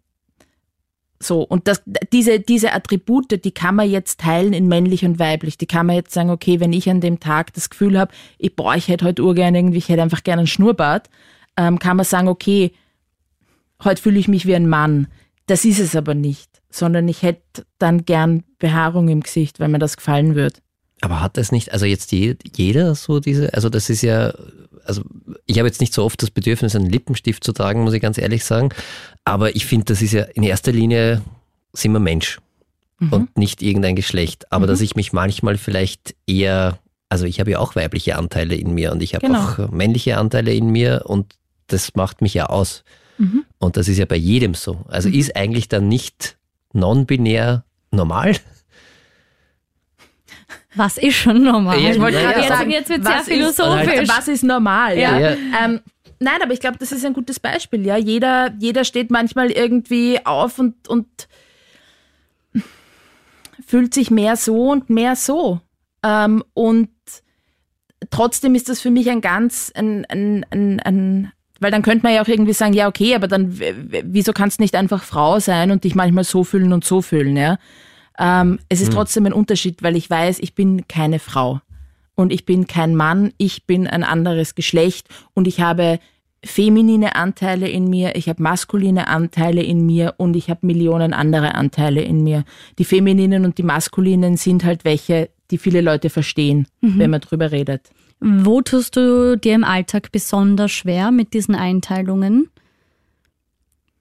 Speaker 5: so, und das, diese, diese Attribute, die kann man jetzt teilen in männlich und weiblich. Die kann man jetzt sagen, okay, wenn ich an dem Tag das Gefühl habe, ich, boah, ich hätte heute urgern irgendwie, ich hätte einfach gerne einen Schnurrbart, ähm, kann man sagen, okay, heute fühle ich mich wie ein Mann. Das ist es aber nicht, sondern ich hätte dann gern Behaarung im Gesicht, weil mir das gefallen wird.
Speaker 3: Aber hat das nicht, also jetzt jeder so diese, also das ist ja, also ich habe jetzt nicht so oft das Bedürfnis, einen Lippenstift zu tragen, muss ich ganz ehrlich sagen. Aber ich finde, das ist ja in erster Linie sind wir Mensch mhm. und nicht irgendein Geschlecht. Aber mhm. dass ich mich manchmal vielleicht eher, also ich habe ja auch weibliche Anteile in mir und ich habe genau. auch männliche Anteile in mir und das macht mich ja aus. Mhm. Und das ist ja bei jedem so. Also mhm. ist eigentlich dann nicht non-binär normal?
Speaker 2: Was ist schon normal?
Speaker 5: Ich wollte
Speaker 2: ja,
Speaker 5: gerade ja, sagen,
Speaker 2: jetzt wird sehr philosophisch.
Speaker 5: Ist, was ist normal? Ja. ja. Ähm, nein, aber ich glaube, das ist ein gutes Beispiel. Ja, jeder, jeder steht manchmal irgendwie auf und, und fühlt sich mehr so und mehr so. Ähm, und trotzdem ist das für mich ein ganz, ein, ein, ein, ein weil dann könnte man ja auch irgendwie sagen, ja, okay, aber dann, wieso kannst du nicht einfach Frau sein und dich manchmal so fühlen und so fühlen, ja? Ähm, es ist trotzdem ein Unterschied, weil ich weiß, ich bin keine Frau und ich bin kein Mann, ich bin ein anderes Geschlecht und ich habe feminine Anteile in mir, ich habe maskuline Anteile in mir und ich habe Millionen andere Anteile in mir. Die femininen und die maskulinen sind halt welche, die viele Leute verstehen, wenn man drüber redet.
Speaker 2: Wo tust du dir im Alltag besonders schwer mit diesen Einteilungen?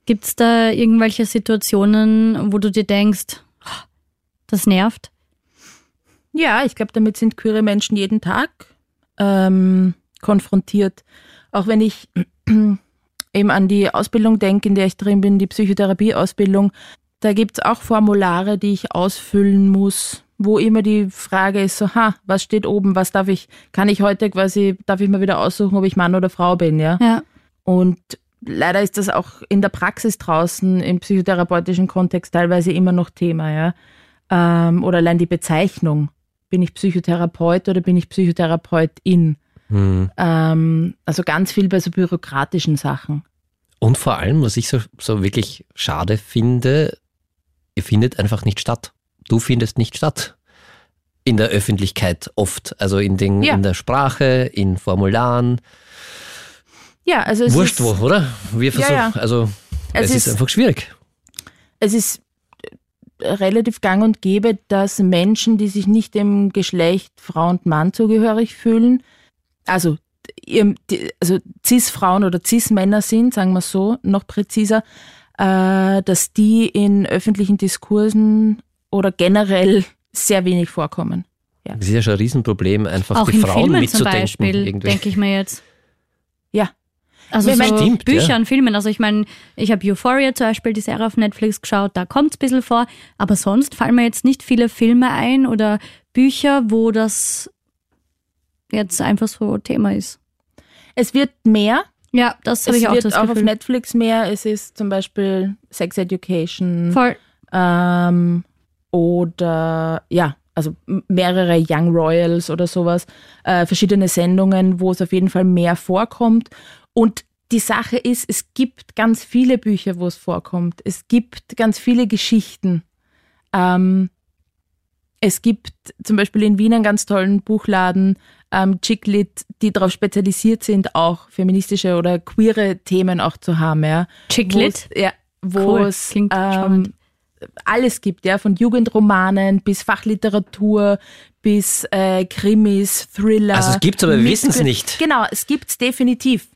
Speaker 2: Gibt es da irgendwelche Situationen, wo du dir denkst, "Oh, das nervt?
Speaker 5: Ja, ich glaube, damit sind queere Menschen jeden Tag ähm, konfrontiert. Auch wenn ich eben an die Ausbildung denke, in der ich drin bin, die Psychotherapieausbildung, da gibt's auch Formulare, die ich ausfüllen muss, wo immer die Frage ist, so, ha, was steht oben, was darf ich, kann ich heute quasi, darf ich mal wieder aussuchen, ob ich Mann oder Frau bin, ja?
Speaker 2: Ja.
Speaker 5: Und leider ist das auch in der Praxis draußen im psychotherapeutischen Kontext teilweise immer noch Thema, ja. Ähm, oder allein die Bezeichnung. Bin ich Psychotherapeut oder bin ich Psychotherapeutin?
Speaker 3: Hm.
Speaker 5: Ähm, also ganz viel bei so bürokratischen Sachen.
Speaker 3: Und vor allem, was ich so, so wirklich schade finde, ihr findet einfach nicht statt. Du findest nicht statt. In der Öffentlichkeit oft. Also in, den,
Speaker 5: Ja.
Speaker 3: in der Sprache, in Formularen.
Speaker 5: Ja, also es
Speaker 3: Wurscht
Speaker 5: ist,
Speaker 3: wo, oder? Wir versuchen,
Speaker 5: ja.
Speaker 3: also
Speaker 5: Es
Speaker 3: es, ist,
Speaker 5: ist-
Speaker 3: einfach schwierig.
Speaker 5: es ist relativ gang und gäbe, dass Menschen, die sich nicht dem Geschlecht Frau und Mann zugehörig fühlen, also, also Cis-Frauen oder Cis-Männer sind, sagen wir so, noch präziser, äh, dass die in öffentlichen Diskursen oder generell sehr wenig vorkommen.
Speaker 3: Das ist ja schon ein Riesenproblem, einfach
Speaker 2: Auch
Speaker 3: die
Speaker 2: in
Speaker 3: Frauen
Speaker 2: Filmen zum
Speaker 3: mitzudenken.
Speaker 2: Beispiel,
Speaker 3: irgendwie.
Speaker 2: denke ich mir jetzt.
Speaker 5: Ja,
Speaker 2: Also
Speaker 5: Ich
Speaker 2: so
Speaker 3: Stimmt,
Speaker 2: Büchern,
Speaker 3: ja.
Speaker 2: Filmen. Also ich meine, ich habe Euphoria zum Beispiel, die Serie auf Netflix geschaut, da kommt es ein bisschen vor. Aber sonst fallen mir jetzt nicht viele Filme ein oder Bücher, wo das jetzt einfach so Thema ist.
Speaker 5: es wird mehr,
Speaker 2: Ja, das habe
Speaker 5: es
Speaker 2: ich auch
Speaker 5: wird
Speaker 2: das
Speaker 5: auch auf
Speaker 2: Gefühl.
Speaker 5: Netflix mehr, es ist zum Beispiel Sex Education,
Speaker 2: Voll.
Speaker 5: ähm, oder ja, also mehrere Young Royals oder sowas, äh, verschiedene Sendungen, wo es auf jeden Fall mehr vorkommt. Und die Sache ist, es gibt ganz viele Bücher, wo es vorkommt. Es gibt ganz viele Geschichten. Ähm, es gibt zum Beispiel in Wien einen ganz tollen Buchladen, ähm, Chicklit, die darauf spezialisiert sind, auch feministische oder queere Themen auch zu haben. Ja.
Speaker 2: Chicklit?
Speaker 5: Wo's- Ja, wo
Speaker 2: Cool,
Speaker 5: es
Speaker 2: klingt spannend.
Speaker 5: ähm, alles gibt, ja, von Jugendromanen bis Fachliteratur bis äh, Krimis, Thriller.
Speaker 3: Also es gibt's, aber wir
Speaker 5: mit-
Speaker 3: wissen's nicht.
Speaker 5: Genau, es gibt's definitiv.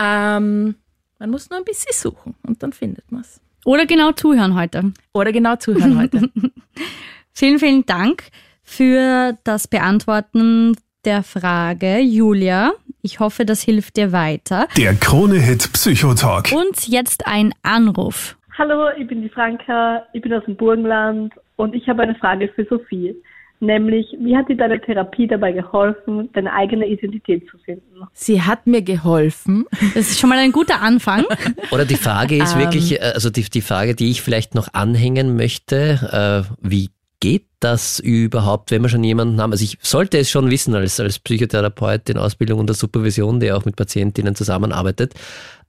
Speaker 5: Ähm, man muss nur ein bisschen suchen und dann findet man es.
Speaker 2: Oder genau zuhören heute.
Speaker 5: Oder genau zuhören heute.
Speaker 2: Vielen, vielen Dank für das Beantworten der Frage, Julia. Ich hoffe, das hilft dir weiter.
Speaker 1: Der Krone-Hit Psychotalk.
Speaker 2: Und jetzt ein Anruf.
Speaker 6: Hallo, ich bin die Franka, ich bin aus dem Burgenland und ich habe eine Frage für Sophie. Nämlich, wie hat dir deine Therapie dabei geholfen, deine eigene Identität zu finden?
Speaker 5: Sie hat mir geholfen.
Speaker 2: Das ist schon mal ein guter Anfang.
Speaker 3: Oder die Frage ist
Speaker 5: Ähm.
Speaker 3: wirklich, äh, also die, die Frage, die ich vielleicht noch anhängen möchte, äh, wie geht das überhaupt, wenn wir schon jemanden haben? Also ich sollte es schon wissen als, als Psychotherapeut in Ausbildung und der Supervision, der auch mit Patientinnen zusammenarbeitet.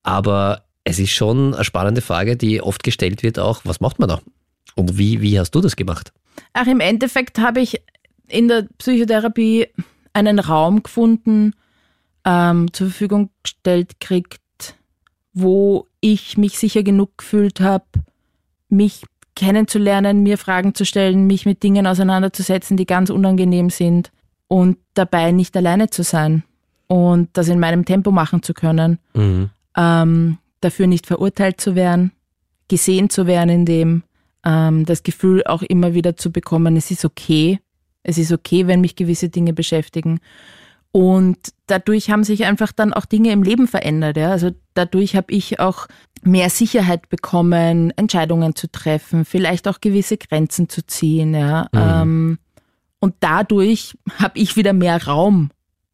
Speaker 3: Aber es ist schon eine spannende Frage, die oft gestellt wird auch, was macht man da? Und wie, wie hast du das gemacht?
Speaker 5: Ach, im Endeffekt habe ich in der Psychotherapie einen Raum gefunden, ähm, zur Verfügung gestellt kriegt, wo ich mich sicher genug gefühlt habe, mich kennenzulernen, mir Fragen zu stellen, mich mit Dingen auseinanderzusetzen, die ganz unangenehm sind und dabei nicht alleine zu sein und das in meinem Tempo machen zu können,
Speaker 3: Mhm.
Speaker 5: ähm, dafür nicht verurteilt zu werden, gesehen zu werden in dem, ähm, das Gefühl auch immer wieder zu bekommen, es ist okay, es ist okay, wenn mich gewisse Dinge beschäftigen. Und dadurch haben sich einfach dann auch Dinge im Leben verändert. Ja? Also dadurch habe ich auch mehr Sicherheit bekommen, Entscheidungen zu treffen, vielleicht auch gewisse Grenzen zu ziehen. Ja? Ähm, und dadurch habe ich wieder mehr Raum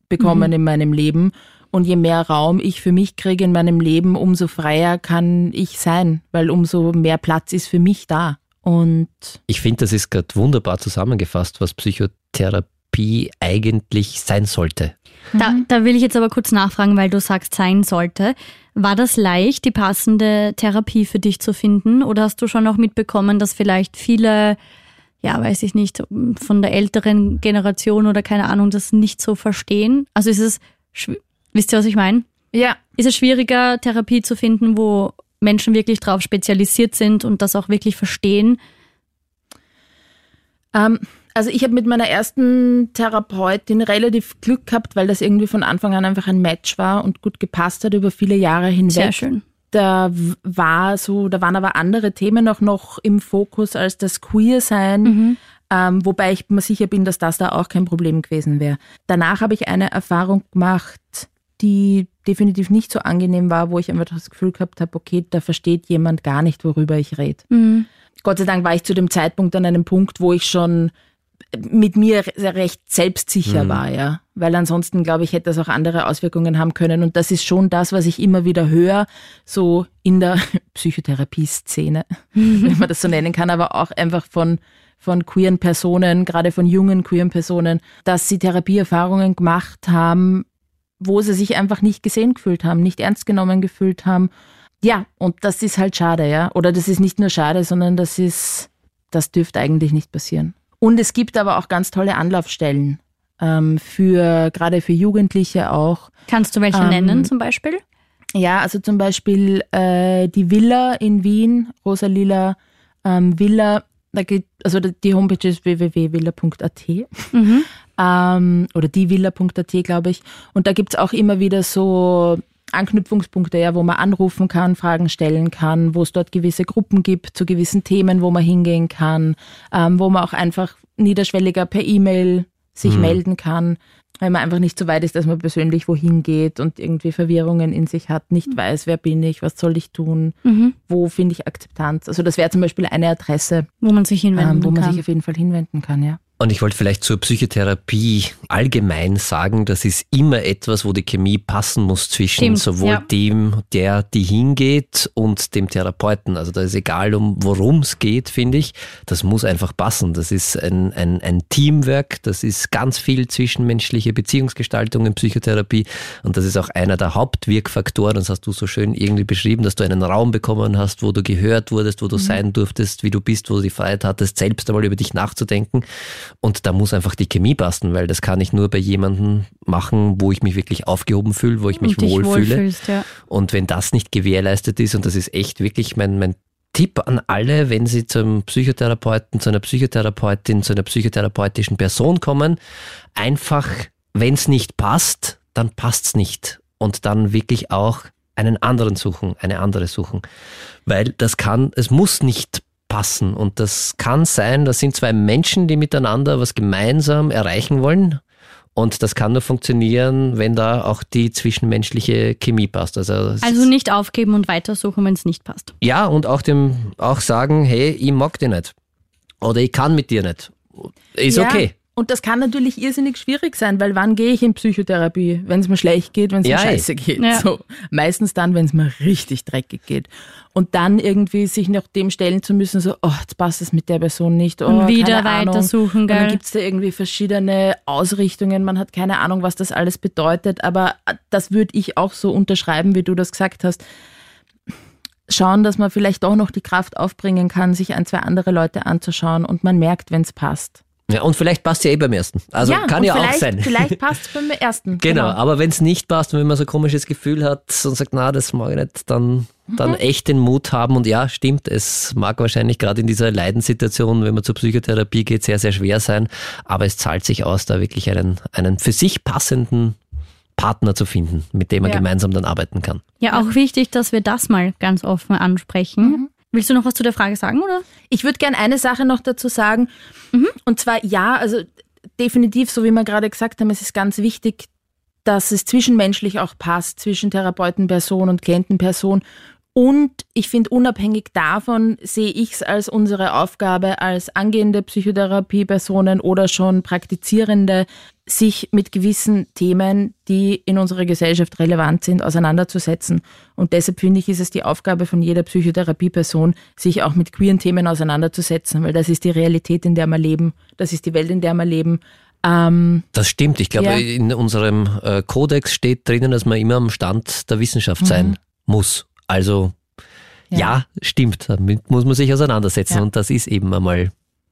Speaker 5: bekommen in meinem Leben. Und je mehr Raum ich für mich kriege in meinem Leben, umso freier kann ich sein, weil umso mehr Platz ist für mich da. Und
Speaker 3: Ich finde, das ist gerade wunderbar zusammengefasst, was Psychotherapie eigentlich sein sollte.
Speaker 2: Da, da will ich jetzt aber kurz nachfragen, weil du sagst, sein sollte. War das leicht, die passende Therapie für dich zu finden? Oder hast du schon auch mitbekommen, dass vielleicht viele ja, weiß ich nicht, von der älteren Generation oder keine Ahnung, das nicht so verstehen? Also ist es, wisst ihr, was ich meine?
Speaker 5: Ja.
Speaker 2: Ist es schwieriger, Therapie zu finden, wo Menschen wirklich darauf spezialisiert sind und das auch wirklich verstehen?
Speaker 5: Ähm, also ich habe mit meiner ersten Therapeutin relativ Glück gehabt, weil das irgendwie von Anfang an einfach ein Match war und gut gepasst hat über viele Jahre hinweg.
Speaker 2: Sehr schön.
Speaker 5: Da war so, da waren aber andere Themen auch noch im Fokus als das Queer-Sein. Mhm. Ähm, wobei ich mir sicher bin, dass das da auch kein Problem gewesen wäre. Danach habe ich eine Erfahrung gemacht, die definitiv nicht so angenehm war, wo ich einfach das Gefühl gehabt habe, okay, da versteht jemand gar nicht, worüber ich rede. Mhm. Gott sei Dank war ich zu dem Zeitpunkt an einem Punkt, wo ich schon mit mir recht selbstsicher mhm. war, ja. Weil ansonsten, glaube ich, hätte das auch andere Auswirkungen haben können. Und das ist schon das, was ich immer wieder höre, so in der Psychotherapie-Szene, wenn man das so nennen kann, aber auch einfach von, von queeren Personen, gerade von jungen queeren Personen, dass sie Therapieerfahrungen gemacht haben, wo sie sich einfach nicht gesehen gefühlt haben, nicht ernst genommen gefühlt haben. Ja, und das ist halt schade, ja. Oder das ist nicht nur schade, sondern das ist, das dürfte eigentlich nicht passieren. Und es gibt aber auch ganz tolle Anlaufstellen ähm, für gerade für Jugendliche auch.
Speaker 2: Kannst du welche ähm, nennen zum Beispiel?
Speaker 5: Ja, also zum Beispiel äh, die Villa in Wien, Rosalila ähm, Villa. Da geht, also die Homepage ist www.villa.at mhm. Ähm, oder dievilla.at, glaube ich. Und da gibt's auch immer wieder so Anknüpfungspunkte, ja, wo man anrufen kann, Fragen stellen kann, wo es dort gewisse Gruppen gibt zu gewissen Themen, wo man hingehen kann, ähm, wo man auch einfach niederschwelliger per E-Mail sich mhm. melden kann, weil man einfach nicht so weit ist, dass man persönlich wohin geht und irgendwie Verwirrungen in sich hat, nicht mhm. weiß, wer bin ich, was soll ich tun, mhm. wo finde ich Akzeptanz. Also das wäre zum Beispiel eine Adresse,
Speaker 2: wo man sich hinwenden
Speaker 5: ähm, wo man
Speaker 2: kann.
Speaker 5: sich auf jeden Fall hinwenden kann, ja.
Speaker 3: Und ich wollte vielleicht zur Psychotherapie allgemein sagen, das ist immer etwas, wo die Chemie passen muss zwischen Stimmt, sowohl ja. dem, der, die hingeht und dem Therapeuten. Also da ist egal, um worum es geht, finde ich. Das muss einfach passen. Das ist ein, ein, ein Teamwork, das ist ganz viel zwischenmenschliche Beziehungsgestaltung in Psychotherapie. Und das ist auch einer der Hauptwirkfaktoren, das hast du so schön irgendwie beschrieben, dass du einen Raum bekommen hast, wo du gehört wurdest, wo du mhm. sein durftest, wie du bist, wo du die Freiheit hattest, selbst einmal über dich nachzudenken. Und da muss einfach die Chemie passen, weil das kann ich nur bei jemandem machen, wo ich mich wirklich aufgehoben fühle, wo ich mich wohlfühle. Ja. Und wenn das nicht gewährleistet ist, und das ist echt wirklich mein, mein Tipp an alle, wenn Sie zum Psychotherapeuten, zu einer Psychotherapeutin, zu einer psychotherapeutischen Person kommen, einfach, wenn es nicht passt, dann passt es nicht. Und dann wirklich auch einen anderen suchen, eine andere suchen. Weil das kann, es muss nicht passen. Und das kann sein, das sind zwei Menschen, die miteinander was gemeinsam erreichen wollen. Und das kann nur funktionieren, wenn da auch die zwischenmenschliche Chemie passt. Also,
Speaker 2: also nicht aufgeben und weitersuchen, wenn es nicht passt.
Speaker 3: Ja, und auch dem auch sagen, hey, ich mag dich nicht. Oder ich kann mit dir nicht. Ist ja. okay.
Speaker 5: Und das kann natürlich irrsinnig schwierig sein, weil wann gehe ich in Psychotherapie? Wenn es mir schlecht geht, wenn es ja, mir scheiße geht. Ja. So, meistens dann, wenn es mir richtig dreckig geht. Und dann irgendwie sich nach dem stellen zu müssen, so, oh, jetzt passt es mit der Person nicht. Oh,
Speaker 2: Und wieder weitersuchen,
Speaker 5: gell? Und dann gibt es da irgendwie verschiedene Ausrichtungen, man hat keine Ahnung, was das alles bedeutet, aber das würde ich auch so unterschreiben, wie du das gesagt hast schauen, dass man vielleicht auch noch die Kraft aufbringen kann, sich ein, zwei andere Leute anzuschauen und man merkt, wenn es passt.
Speaker 3: Ja, und vielleicht passt ja eh beim ersten. Also ja, kann ja auch sein.
Speaker 5: Vielleicht passt es beim ersten.
Speaker 3: Genau, genau. aber wenn es nicht passt und wenn man so ein komisches Gefühl hat und sagt, na, das mag ich nicht, dann, dann mhm. echt den Mut haben. Und ja, stimmt, es mag wahrscheinlich gerade in dieser Leidenssituation, wenn man zur Psychotherapie geht, sehr, sehr schwer sein. Aber es zahlt sich aus, da wirklich einen, einen für sich passenden Partner zu finden, mit dem man ja. gemeinsam dann arbeiten kann.
Speaker 2: Ja, auch wichtig, dass wir das mal ganz offen ansprechen. Mhm. Willst du noch was zu der Frage sagen, oder?
Speaker 5: Ich würde gerne eine Sache noch dazu sagen. Mhm. Und zwar, ja, also definitiv, so wie wir gerade gesagt haben, es ist ganz wichtig, dass es zwischenmenschlich auch passt, zwischen Therapeutenperson und Klientenperson. Und ich finde, unabhängig davon sehe ich es als unsere Aufgabe als angehende Psychotherapiepersonen oder schon praktizierende, sich mit gewissen Themen, die in unserer Gesellschaft relevant sind, auseinanderzusetzen. Und deshalb finde ich, ist es die Aufgabe von jeder Psychotherapieperson, sich auch mit queeren Themen auseinanderzusetzen, weil das ist die Realität, in der wir leben, das ist die Welt, in der wir leben.
Speaker 3: Ähm, das stimmt. Ich glaube, ja. in unserem äh, Kodex steht drinnen, dass man immer am Stand der Wissenschaft mhm. sein muss. Also ja. ja. stimmt, damit muss man sich auseinandersetzen ja. und das ist eben einmal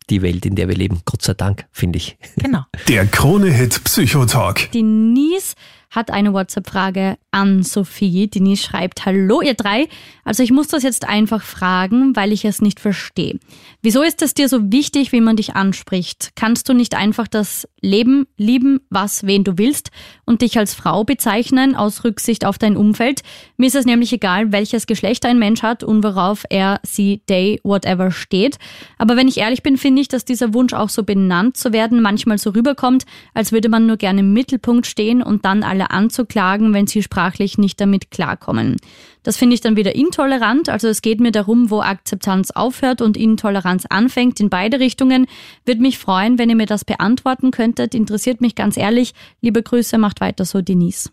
Speaker 3: die Welt, in der wir leben. Gott sei Dank, finde ich.
Speaker 5: Genau.
Speaker 1: Der Krone-Hit Psychotalk.
Speaker 2: Denise hat eine WhatsApp-Frage an Sophie. Denise schreibt, hallo ihr drei. Also ich muss das jetzt einfach fragen, weil ich es nicht verstehe. Wieso ist es dir so wichtig, wie man dich anspricht? Kannst du nicht einfach das Leben lieben, was, wen du willst und dich als Frau bezeichnen aus Rücksicht auf dein Umfeld? Mir ist es nämlich egal, welches Geschlecht ein Mensch hat und worauf er, sie, they, whatever steht. Aber wenn ich ehrlich bin, finde ich, dass dieser Wunsch auch so benannt zu werden manchmal so rüberkommt, als würde man nur gerne im Mittelpunkt stehen und dann alle anzuklagen, wenn sie sprachlich nicht damit klarkommen. Das finde ich dann wieder intolerant. Also es geht mir darum, wo Akzeptanz aufhört und Intoleranz anfängt in beide Richtungen. Würde mich freuen, wenn ihr mir das beantworten könntet. Interessiert mich ganz ehrlich. Liebe Grüße, macht weiter so, Denise.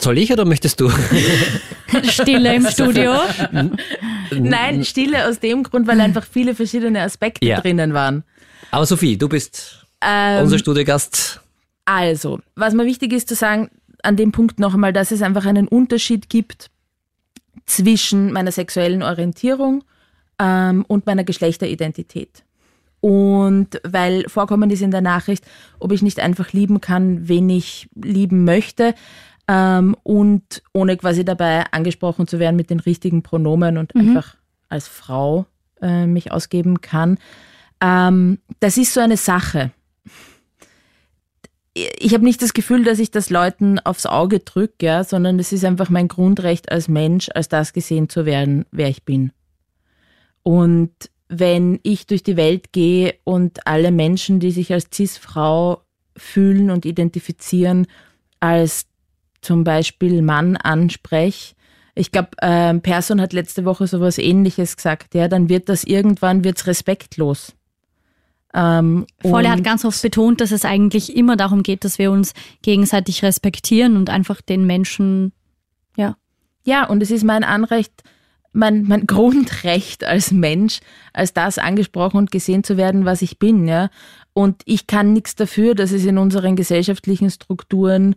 Speaker 3: Soll ich oder möchtest du?
Speaker 2: Stille im Studio.
Speaker 5: Nein, Stille aus dem Grund, weil einfach viele verschiedene Aspekte
Speaker 3: Ja.
Speaker 5: drinnen waren.
Speaker 3: Aber Sophie, du bist
Speaker 5: Ähm,
Speaker 3: unser Studiogast.
Speaker 5: Also, was mir wichtig ist zu sagen, an dem Punkt noch einmal, dass es einfach einen Unterschied gibt zwischen meiner sexuellen Orientierung ähm, und meiner Geschlechteridentität. Und weil vorkommen ist in der Nachricht, ob ich nicht einfach lieben kann, wen ich lieben möchte ähm, und ohne quasi dabei angesprochen zu werden mit den richtigen Pronomen und einfach als Frau äh, mich ausgeben kann. Ähm, das ist so eine Sache ich habe nicht das Gefühl, dass ich das Leuten aufs Auge drücke, ja, sondern es ist einfach mein Grundrecht als Mensch, als das gesehen zu werden, wer ich bin. Und wenn ich durch die Welt gehe und alle Menschen, die sich als Cis-Frau fühlen und identifizieren, als zum Beispiel Mann anspreche, ich glaube, ähm, Person hat letzte Woche sowas ähnliches gesagt, ja, dann wird das irgendwann wird's respektlos. Ähm,
Speaker 2: Voll,
Speaker 5: und-
Speaker 2: hat ganz oft betont, dass es eigentlich immer darum geht, dass wir uns gegenseitig respektieren und einfach den Menschen, ja.
Speaker 5: Ja, und es ist mein Anrecht, mein, mein Grundrecht als Mensch, als das angesprochen und gesehen zu werden, was ich bin, ja. Und ich kann nichts dafür, dass es in unseren gesellschaftlichen Strukturen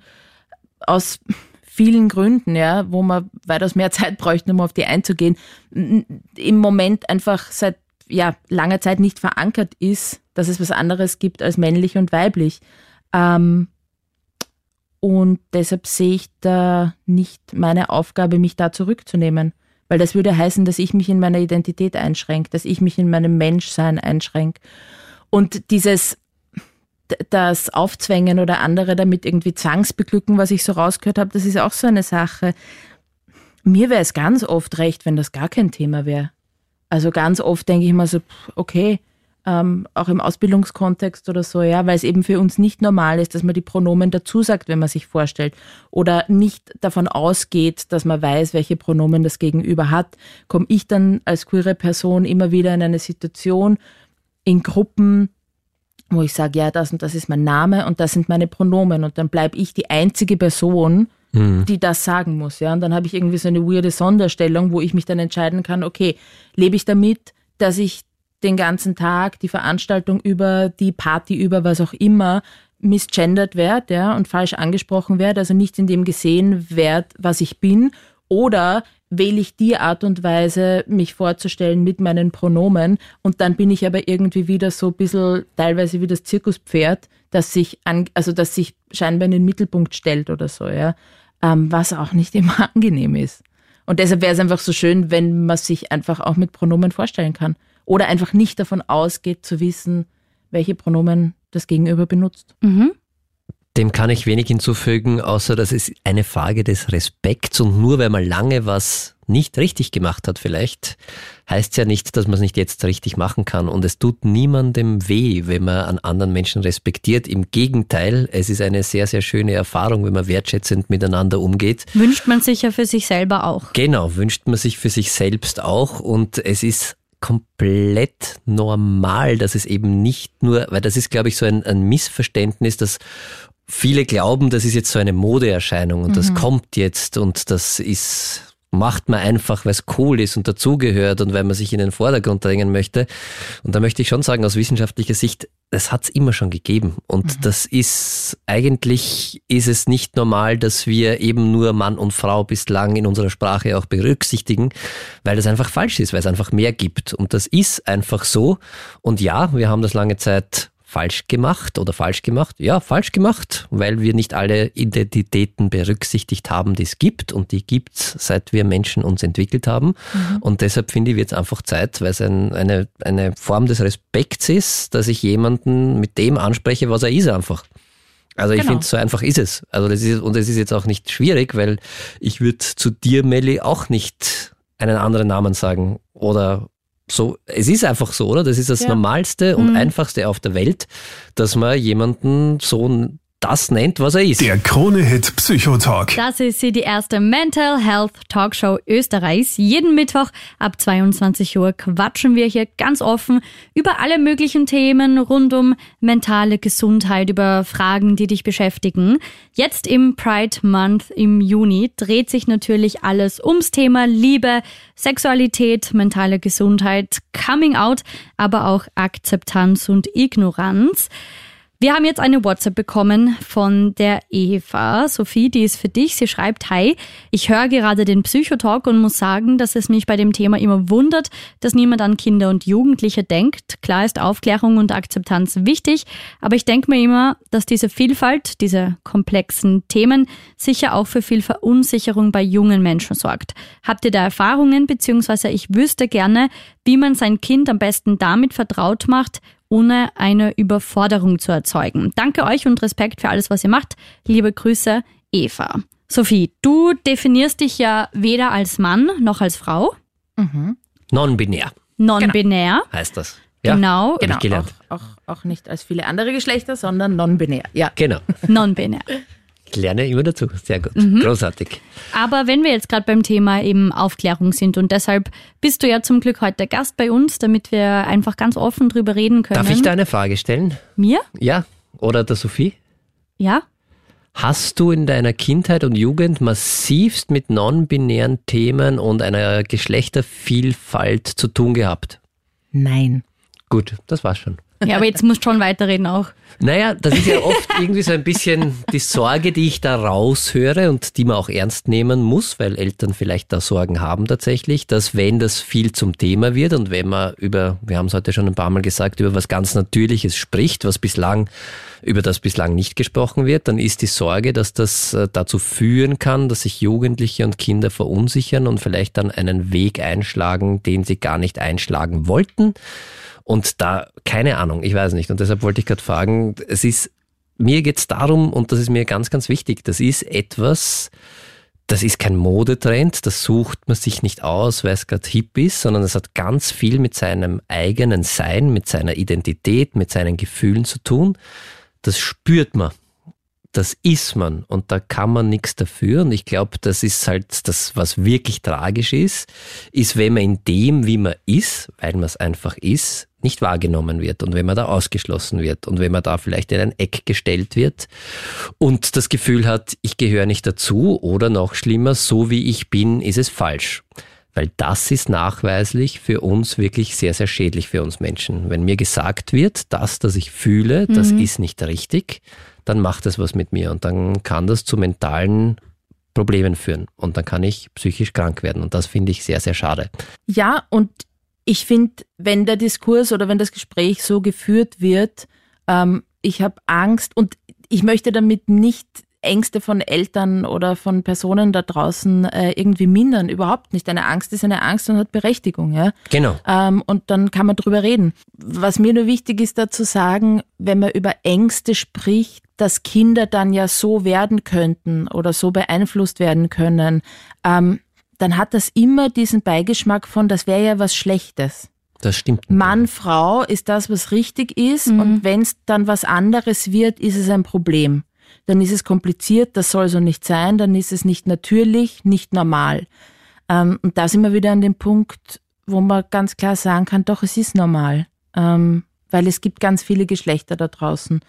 Speaker 5: aus vielen Gründen, ja, wo man weitaus mehr Zeit bräuchte, um auf die einzugehen, im Moment einfach seit ja, langer Zeit nicht verankert ist, dass es was anderes gibt als männlich und weiblich. Ähm, und deshalb sehe ich da nicht meine Aufgabe, mich da zurückzunehmen. Weil das würde heißen, dass ich mich in meiner Identität einschränke, dass ich mich in meinem Menschsein einschränke. Und dieses, das Aufzwängen oder andere damit irgendwie zwangsbeglücken, was ich so rausgehört habe, das ist auch so eine Sache. Mir wäre es ganz oft recht, wenn das gar kein Thema wäre. Also ganz oft denke ich mal so, okay, ähm, auch im Ausbildungskontext oder so, ja, weil es eben für uns nicht normal ist, dass man die Pronomen dazu sagt, wenn man sich vorstellt. Oder nicht davon ausgeht, dass man weiß, welche Pronomen das Gegenüber hat, komme ich dann als queere Person immer wieder in eine Situation in Gruppen, wo ich sage, ja, das und das ist mein Name und das sind meine Pronomen und dann bleibe ich die einzige Person, die das sagen muss, ja, und dann habe ich irgendwie so eine weirde Sonderstellung, wo ich mich dann entscheiden kann, okay, lebe ich damit, dass ich den ganzen Tag, die Veranstaltung über, die Party über, was auch immer, misgendert werde ja, und falsch angesprochen werde, also nicht in dem gesehen werde, was ich bin, oder wähle ich die Art und Weise, mich vorzustellen mit meinen Pronomen und dann bin ich aber irgendwie wieder so ein bisschen teilweise wie das Zirkuspferd, das sich an, also das sich scheinbar in den Mittelpunkt stellt oder so, ja, ähm, was auch nicht immer angenehm ist. Und deshalb wäre es einfach so schön, wenn man sich einfach auch mit Pronomen vorstellen kann. Oder einfach nicht davon ausgeht zu wissen, welche Pronomen das Gegenüber benutzt.
Speaker 2: Mhm.
Speaker 3: Dem kann ich wenig hinzufügen, außer dass es eine Frage des Respekts und nur weil man lange was nicht richtig gemacht hat vielleicht, heißt ja nicht, dass man es nicht jetzt richtig machen kann. Und es tut niemandem weh, wenn man an anderen Menschen respektiert. Im Gegenteil, es ist eine sehr, sehr schöne Erfahrung, wenn man wertschätzend miteinander umgeht.
Speaker 2: Wünscht man sich ja für sich selber auch.
Speaker 3: Genau, wünscht man sich für sich selbst auch und es ist komplett normal, dass es eben nicht nur, weil das ist, glaube ich, so ein, ein Missverständnis, dass viele glauben, das ist jetzt so eine Modeerscheinung und das kommt jetzt und das ist macht man einfach, weil es cool ist und dazugehört und weil man sich in den Vordergrund drängen möchte. Und da möchte ich schon sagen, aus wissenschaftlicher Sicht, das hat es immer schon gegeben. Und mhm. das ist, eigentlich ist es nicht normal, dass wir eben nur Mann und Frau bislang in unserer Sprache auch berücksichtigen, weil das einfach falsch ist, weil es einfach mehr gibt. Und das ist einfach so. Und ja, wir haben das lange Zeit falsch gemacht oder falsch gemacht? Ja, falsch gemacht, weil wir nicht alle Identitäten berücksichtigt haben, die es gibt und die gibt's, seit wir Menschen uns entwickelt haben. Mhm. Und deshalb finde ich, wird es einfach Zeit, weil es ein, eine, eine Form des Respekts ist, dass ich jemanden mit dem anspreche, was er ist einfach. Also ich genau. finde, so einfach ist es. Also das ist, und es ist jetzt auch nicht schwierig, weil ich würde zu dir, Melli, auch nicht einen anderen Namen sagen oder so, es ist einfach so, oder? Das ist das ja. Normalste und mhm. Einfachste auf der Welt, dass man jemanden so das nennt, was er ist.
Speaker 1: Der Krone-Hit Psychotalk.
Speaker 2: Das ist sie, die erste Mental Health Talkshow Österreichs. Jeden Mittwoch ab 22 Uhr quatschen wir hier ganz offen über alle möglichen Themen rund um mentale Gesundheit, über Fragen, die dich beschäftigen. Jetzt im Pride Month im Juni dreht sich natürlich alles ums Thema Liebe, Sexualität, mentale Gesundheit, Coming Out, aber auch Akzeptanz und Ignoranz. Wir haben jetzt eine WhatsApp bekommen von der Eva. Sophie, die ist für dich. Sie schreibt, hi, ich höre gerade den Psychotalk und muss sagen, dass es mich bei dem Thema immer wundert, dass niemand an Kinder und Jugendliche denkt. Klar ist Aufklärung und Akzeptanz wichtig, aber ich denke mir immer, dass diese Vielfalt, diese komplexen Themen sicher auch für viel Verunsicherung bei jungen Menschen sorgt. Habt ihr da Erfahrungen, beziehungsweise ich wüsste gerne, wie man sein Kind am besten damit vertraut macht, ohne eine Überforderung zu erzeugen. Danke euch und Respekt für alles, was ihr macht. Liebe Grüße, Eva. Sophie, du definierst dich ja weder als Mann noch als Frau.
Speaker 3: Mhm. Non-binär.
Speaker 2: Non-binär.
Speaker 3: Genau. Heißt das.
Speaker 2: Ja, genau.
Speaker 5: genau. Auch, auch, auch nicht als viele andere Geschlechter, sondern non-binär. Ja.
Speaker 3: Genau.
Speaker 2: Non-binär.
Speaker 3: Ich lerne immer dazu. Sehr gut. Mhm. Großartig.
Speaker 2: Aber wenn wir jetzt gerade beim Thema eben Aufklärung sind und deshalb bist du ja zum Glück heute Gast bei uns, damit wir einfach ganz offen drüber reden können.
Speaker 3: Darf ich da eine Frage stellen?
Speaker 2: Mir?
Speaker 3: Ja. Oder der Sophie?
Speaker 2: Ja.
Speaker 3: Hast du in deiner Kindheit und Jugend massivst mit non-binären Themen und einer Geschlechtervielfalt zu tun gehabt?
Speaker 5: Nein.
Speaker 3: Gut, das war's schon.
Speaker 2: Ja, aber jetzt musst du schon weiterreden auch.
Speaker 3: Naja, das ist ja oft irgendwie so ein bisschen die Sorge, die ich da raushöre und die man auch ernst nehmen muss, weil Eltern vielleicht da Sorgen haben tatsächlich, dass wenn das viel zum Thema wird und wenn man über, wir haben es heute schon ein paar Mal gesagt, über was ganz Natürliches spricht, was bislang, über das bislang nicht gesprochen wird, dann ist die Sorge, dass das äh, dazu führen kann, dass sich Jugendliche und Kinder verunsichern und vielleicht dann einen Weg einschlagen, den sie gar nicht einschlagen wollten und da, keine Ahnung, ich weiß nicht. Und deshalb wollte ich gerade fragen, es ist, mir geht's darum, und das ist mir ganz, ganz wichtig, das ist etwas, das ist kein Modetrend, das sucht man sich nicht aus, weil es gerade hip ist, sondern es hat ganz viel mit seinem eigenen Sein, mit seiner Identität, mit seinen Gefühlen zu tun. Das spürt man das ist man und da kann man nichts dafür. Und ich glaube, das ist halt das, was wirklich tragisch ist, ist, wenn man in dem, wie man ist, weil man es einfach ist, nicht wahrgenommen wird und wenn man da ausgeschlossen wird und wenn man da vielleicht in ein Eck gestellt wird und das Gefühl hat, ich gehöre nicht dazu oder noch schlimmer, so wie ich bin, ist es falsch. Weil das ist nachweislich für uns wirklich sehr, sehr schädlich für uns Menschen. Wenn mir gesagt wird, das, das ich fühle, das mhm. ist nicht richtig, dann macht es was mit mir und dann kann das zu mentalen Problemen führen und dann kann ich psychisch krank werden und das finde ich sehr, sehr schade.
Speaker 5: Ja, und ich finde, wenn der Diskurs oder wenn das Gespräch so geführt wird, ähm, ich habe Angst und ich möchte damit nicht Ängste von Eltern oder von Personen da draußen äh, irgendwie mindern. Überhaupt nicht. Eine Angst ist eine Angst und hat Berechtigung. Ja?
Speaker 3: Genau.
Speaker 5: Ähm, und dann kann man drüber reden. Was mir nur wichtig ist, da zu sagen, wenn man über Ängste spricht, dass Kinder dann ja so werden könnten oder so beeinflusst werden können, ähm, dann hat das immer diesen Beigeschmack von, das wäre ja was Schlechtes.
Speaker 3: Das stimmt.
Speaker 5: Mann, Frau ist das, was richtig ist. Mhm. Und wenn es dann was anderes wird, ist es ein Problem dann ist es kompliziert, das soll so nicht sein, dann ist es nicht natürlich, nicht normal. Ähm, und da sind wir wieder an dem Punkt, wo man ganz klar sagen kann, doch, es ist normal, ähm, weil es gibt ganz viele Geschlechter da draußen.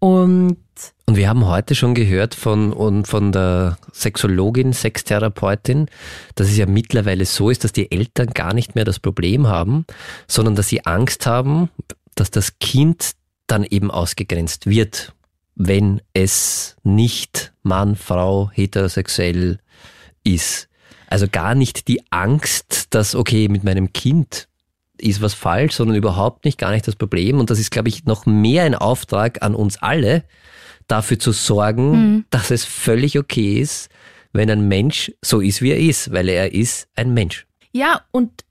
Speaker 5: Und,
Speaker 3: Und wir haben heute schon gehört von, von der Sexologin, Sextherapeutin, dass es ja mittlerweile so ist, dass die Eltern gar nicht mehr das Problem haben, sondern dass sie Angst haben, dass das Kind dann eben ausgegrenzt wird, wenn es nicht Mann, Frau, heterosexuell ist. Also gar nicht die Angst, dass, okay, mit meinem Kind ist was falsch, sondern überhaupt nicht, gar nicht das Problem. Und das ist, glaube ich, noch mehr ein Auftrag an uns alle, dafür zu sorgen, mhm. dass es völlig okay ist, wenn ein Mensch so ist, wie er ist, weil er ist ein Mensch.
Speaker 5: Ja, und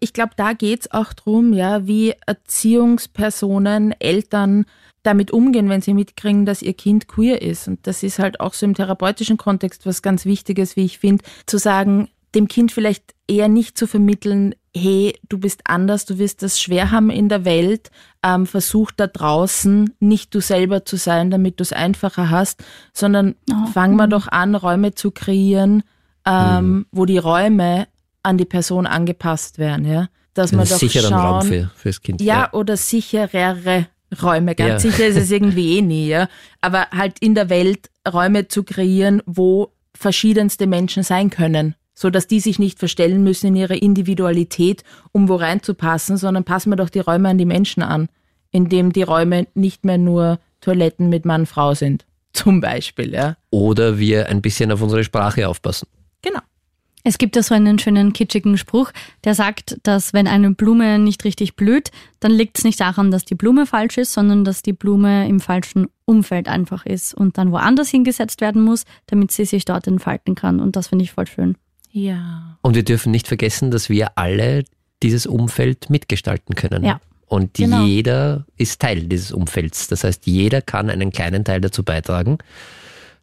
Speaker 5: ich glaube, da geht es auch darum, ja, wie Erziehungspersonen, Eltern damit umgehen, wenn sie mitkriegen, dass ihr Kind queer ist. Und das ist halt auch so im therapeutischen Kontext was ganz Wichtiges, wie ich finde, zu sagen, dem Kind vielleicht eher nicht zu vermitteln, hey, du bist anders, du wirst das schwer haben in der Welt, ähm, versuch da draußen nicht du selber zu sein, damit du es einfacher hast, sondern oh, fangen wir doch an, Räume zu kreieren, ähm, mhm. wo die Räume an die Person angepasst werden, ja. Dass man doch
Speaker 3: sicheren
Speaker 5: schauen,
Speaker 3: Raum für, fürs Kind.
Speaker 5: Ja, ja, oder sicherere Räume. Ganz ja. sicher ist es irgendwie eh nie, ja. Aber halt in der Welt Räume zu kreieren, wo verschiedenste Menschen sein können so dass die sich nicht verstellen müssen in ihrer Individualität, um wo reinzupassen, sondern passen wir doch die Räume an die Menschen an, indem die Räume nicht mehr nur Toiletten mit Mann, Frau sind, zum Beispiel, ja.
Speaker 3: Oder wir ein bisschen auf unsere Sprache aufpassen.
Speaker 5: Genau.
Speaker 2: Es gibt da so einen schönen kitschigen Spruch, der sagt, dass wenn eine Blume nicht richtig blüht, dann liegt es nicht daran, dass die Blume falsch ist, sondern dass die Blume im falschen Umfeld einfach ist und dann woanders hingesetzt werden muss, damit sie sich dort entfalten kann. Und das finde ich voll schön.
Speaker 5: Ja.
Speaker 3: Und wir dürfen nicht vergessen, dass wir alle dieses Umfeld mitgestalten können.
Speaker 2: Ja.
Speaker 3: Und genau. jeder ist Teil dieses Umfelds. Das heißt, jeder kann einen kleinen Teil dazu beitragen,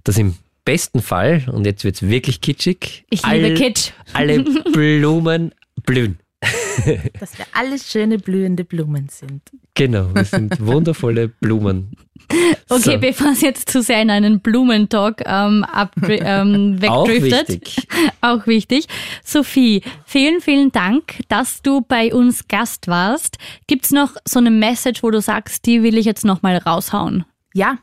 Speaker 3: dass im besten Fall, und jetzt wird es wirklich kitschig,
Speaker 2: ich all, liebe Kitsch.
Speaker 3: alle Blumen blühen.
Speaker 5: Dass wir alles schöne blühende Blumen sind.
Speaker 3: Genau, wir sind wundervolle Blumen.
Speaker 2: Okay, so. bevor es jetzt zu sehr in einen Blumentalk ähm, ab, ähm, wegdriftet. Auch
Speaker 3: wichtig.
Speaker 2: Auch wichtig. Sophie, vielen, vielen Dank, dass du bei uns Gast warst. Gibt es noch so eine Message, wo du sagst, die will ich jetzt nochmal raushauen?
Speaker 5: Ja,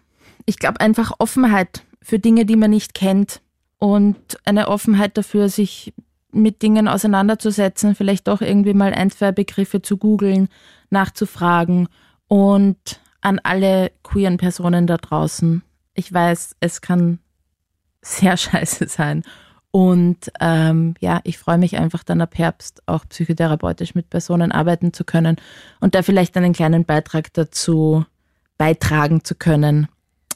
Speaker 5: ich glaube einfach Offenheit für Dinge, die man nicht kennt und eine Offenheit dafür, sich mit Dingen auseinanderzusetzen, vielleicht auch irgendwie mal ein, zwei Begriffe zu googeln, nachzufragen und an alle queeren Personen da draußen. Ich weiß, es kann sehr scheiße sein. Und ähm, ja, ich freue mich einfach dann ab Herbst auch psychotherapeutisch mit Personen arbeiten zu können und da vielleicht einen kleinen Beitrag dazu beitragen zu können,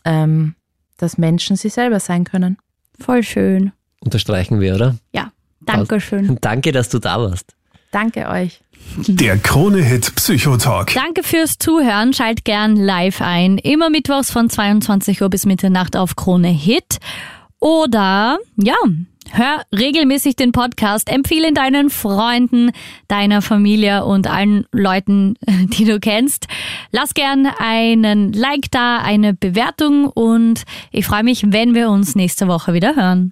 Speaker 5: ähm, dass Menschen sie selber sein können.
Speaker 2: Voll schön.
Speaker 3: Unterstreichen wir, oder?
Speaker 2: Ja. Dankeschön.
Speaker 3: Danke, dass du da warst.
Speaker 5: Danke euch.
Speaker 1: Der Krone-Hit Psychotalk.
Speaker 2: Danke fürs Zuhören. Schalt gern live ein. Immer mittwochs von 22 Uhr bis Mitternacht auf Krone Hit. Oder, ja, hör regelmäßig den Podcast. Empfehle ihn deinen Freunden, deiner Familie und allen Leuten, die du kennst. Lass gern einen Like da, eine Bewertung und ich freue mich, wenn wir uns nächste Woche wieder hören.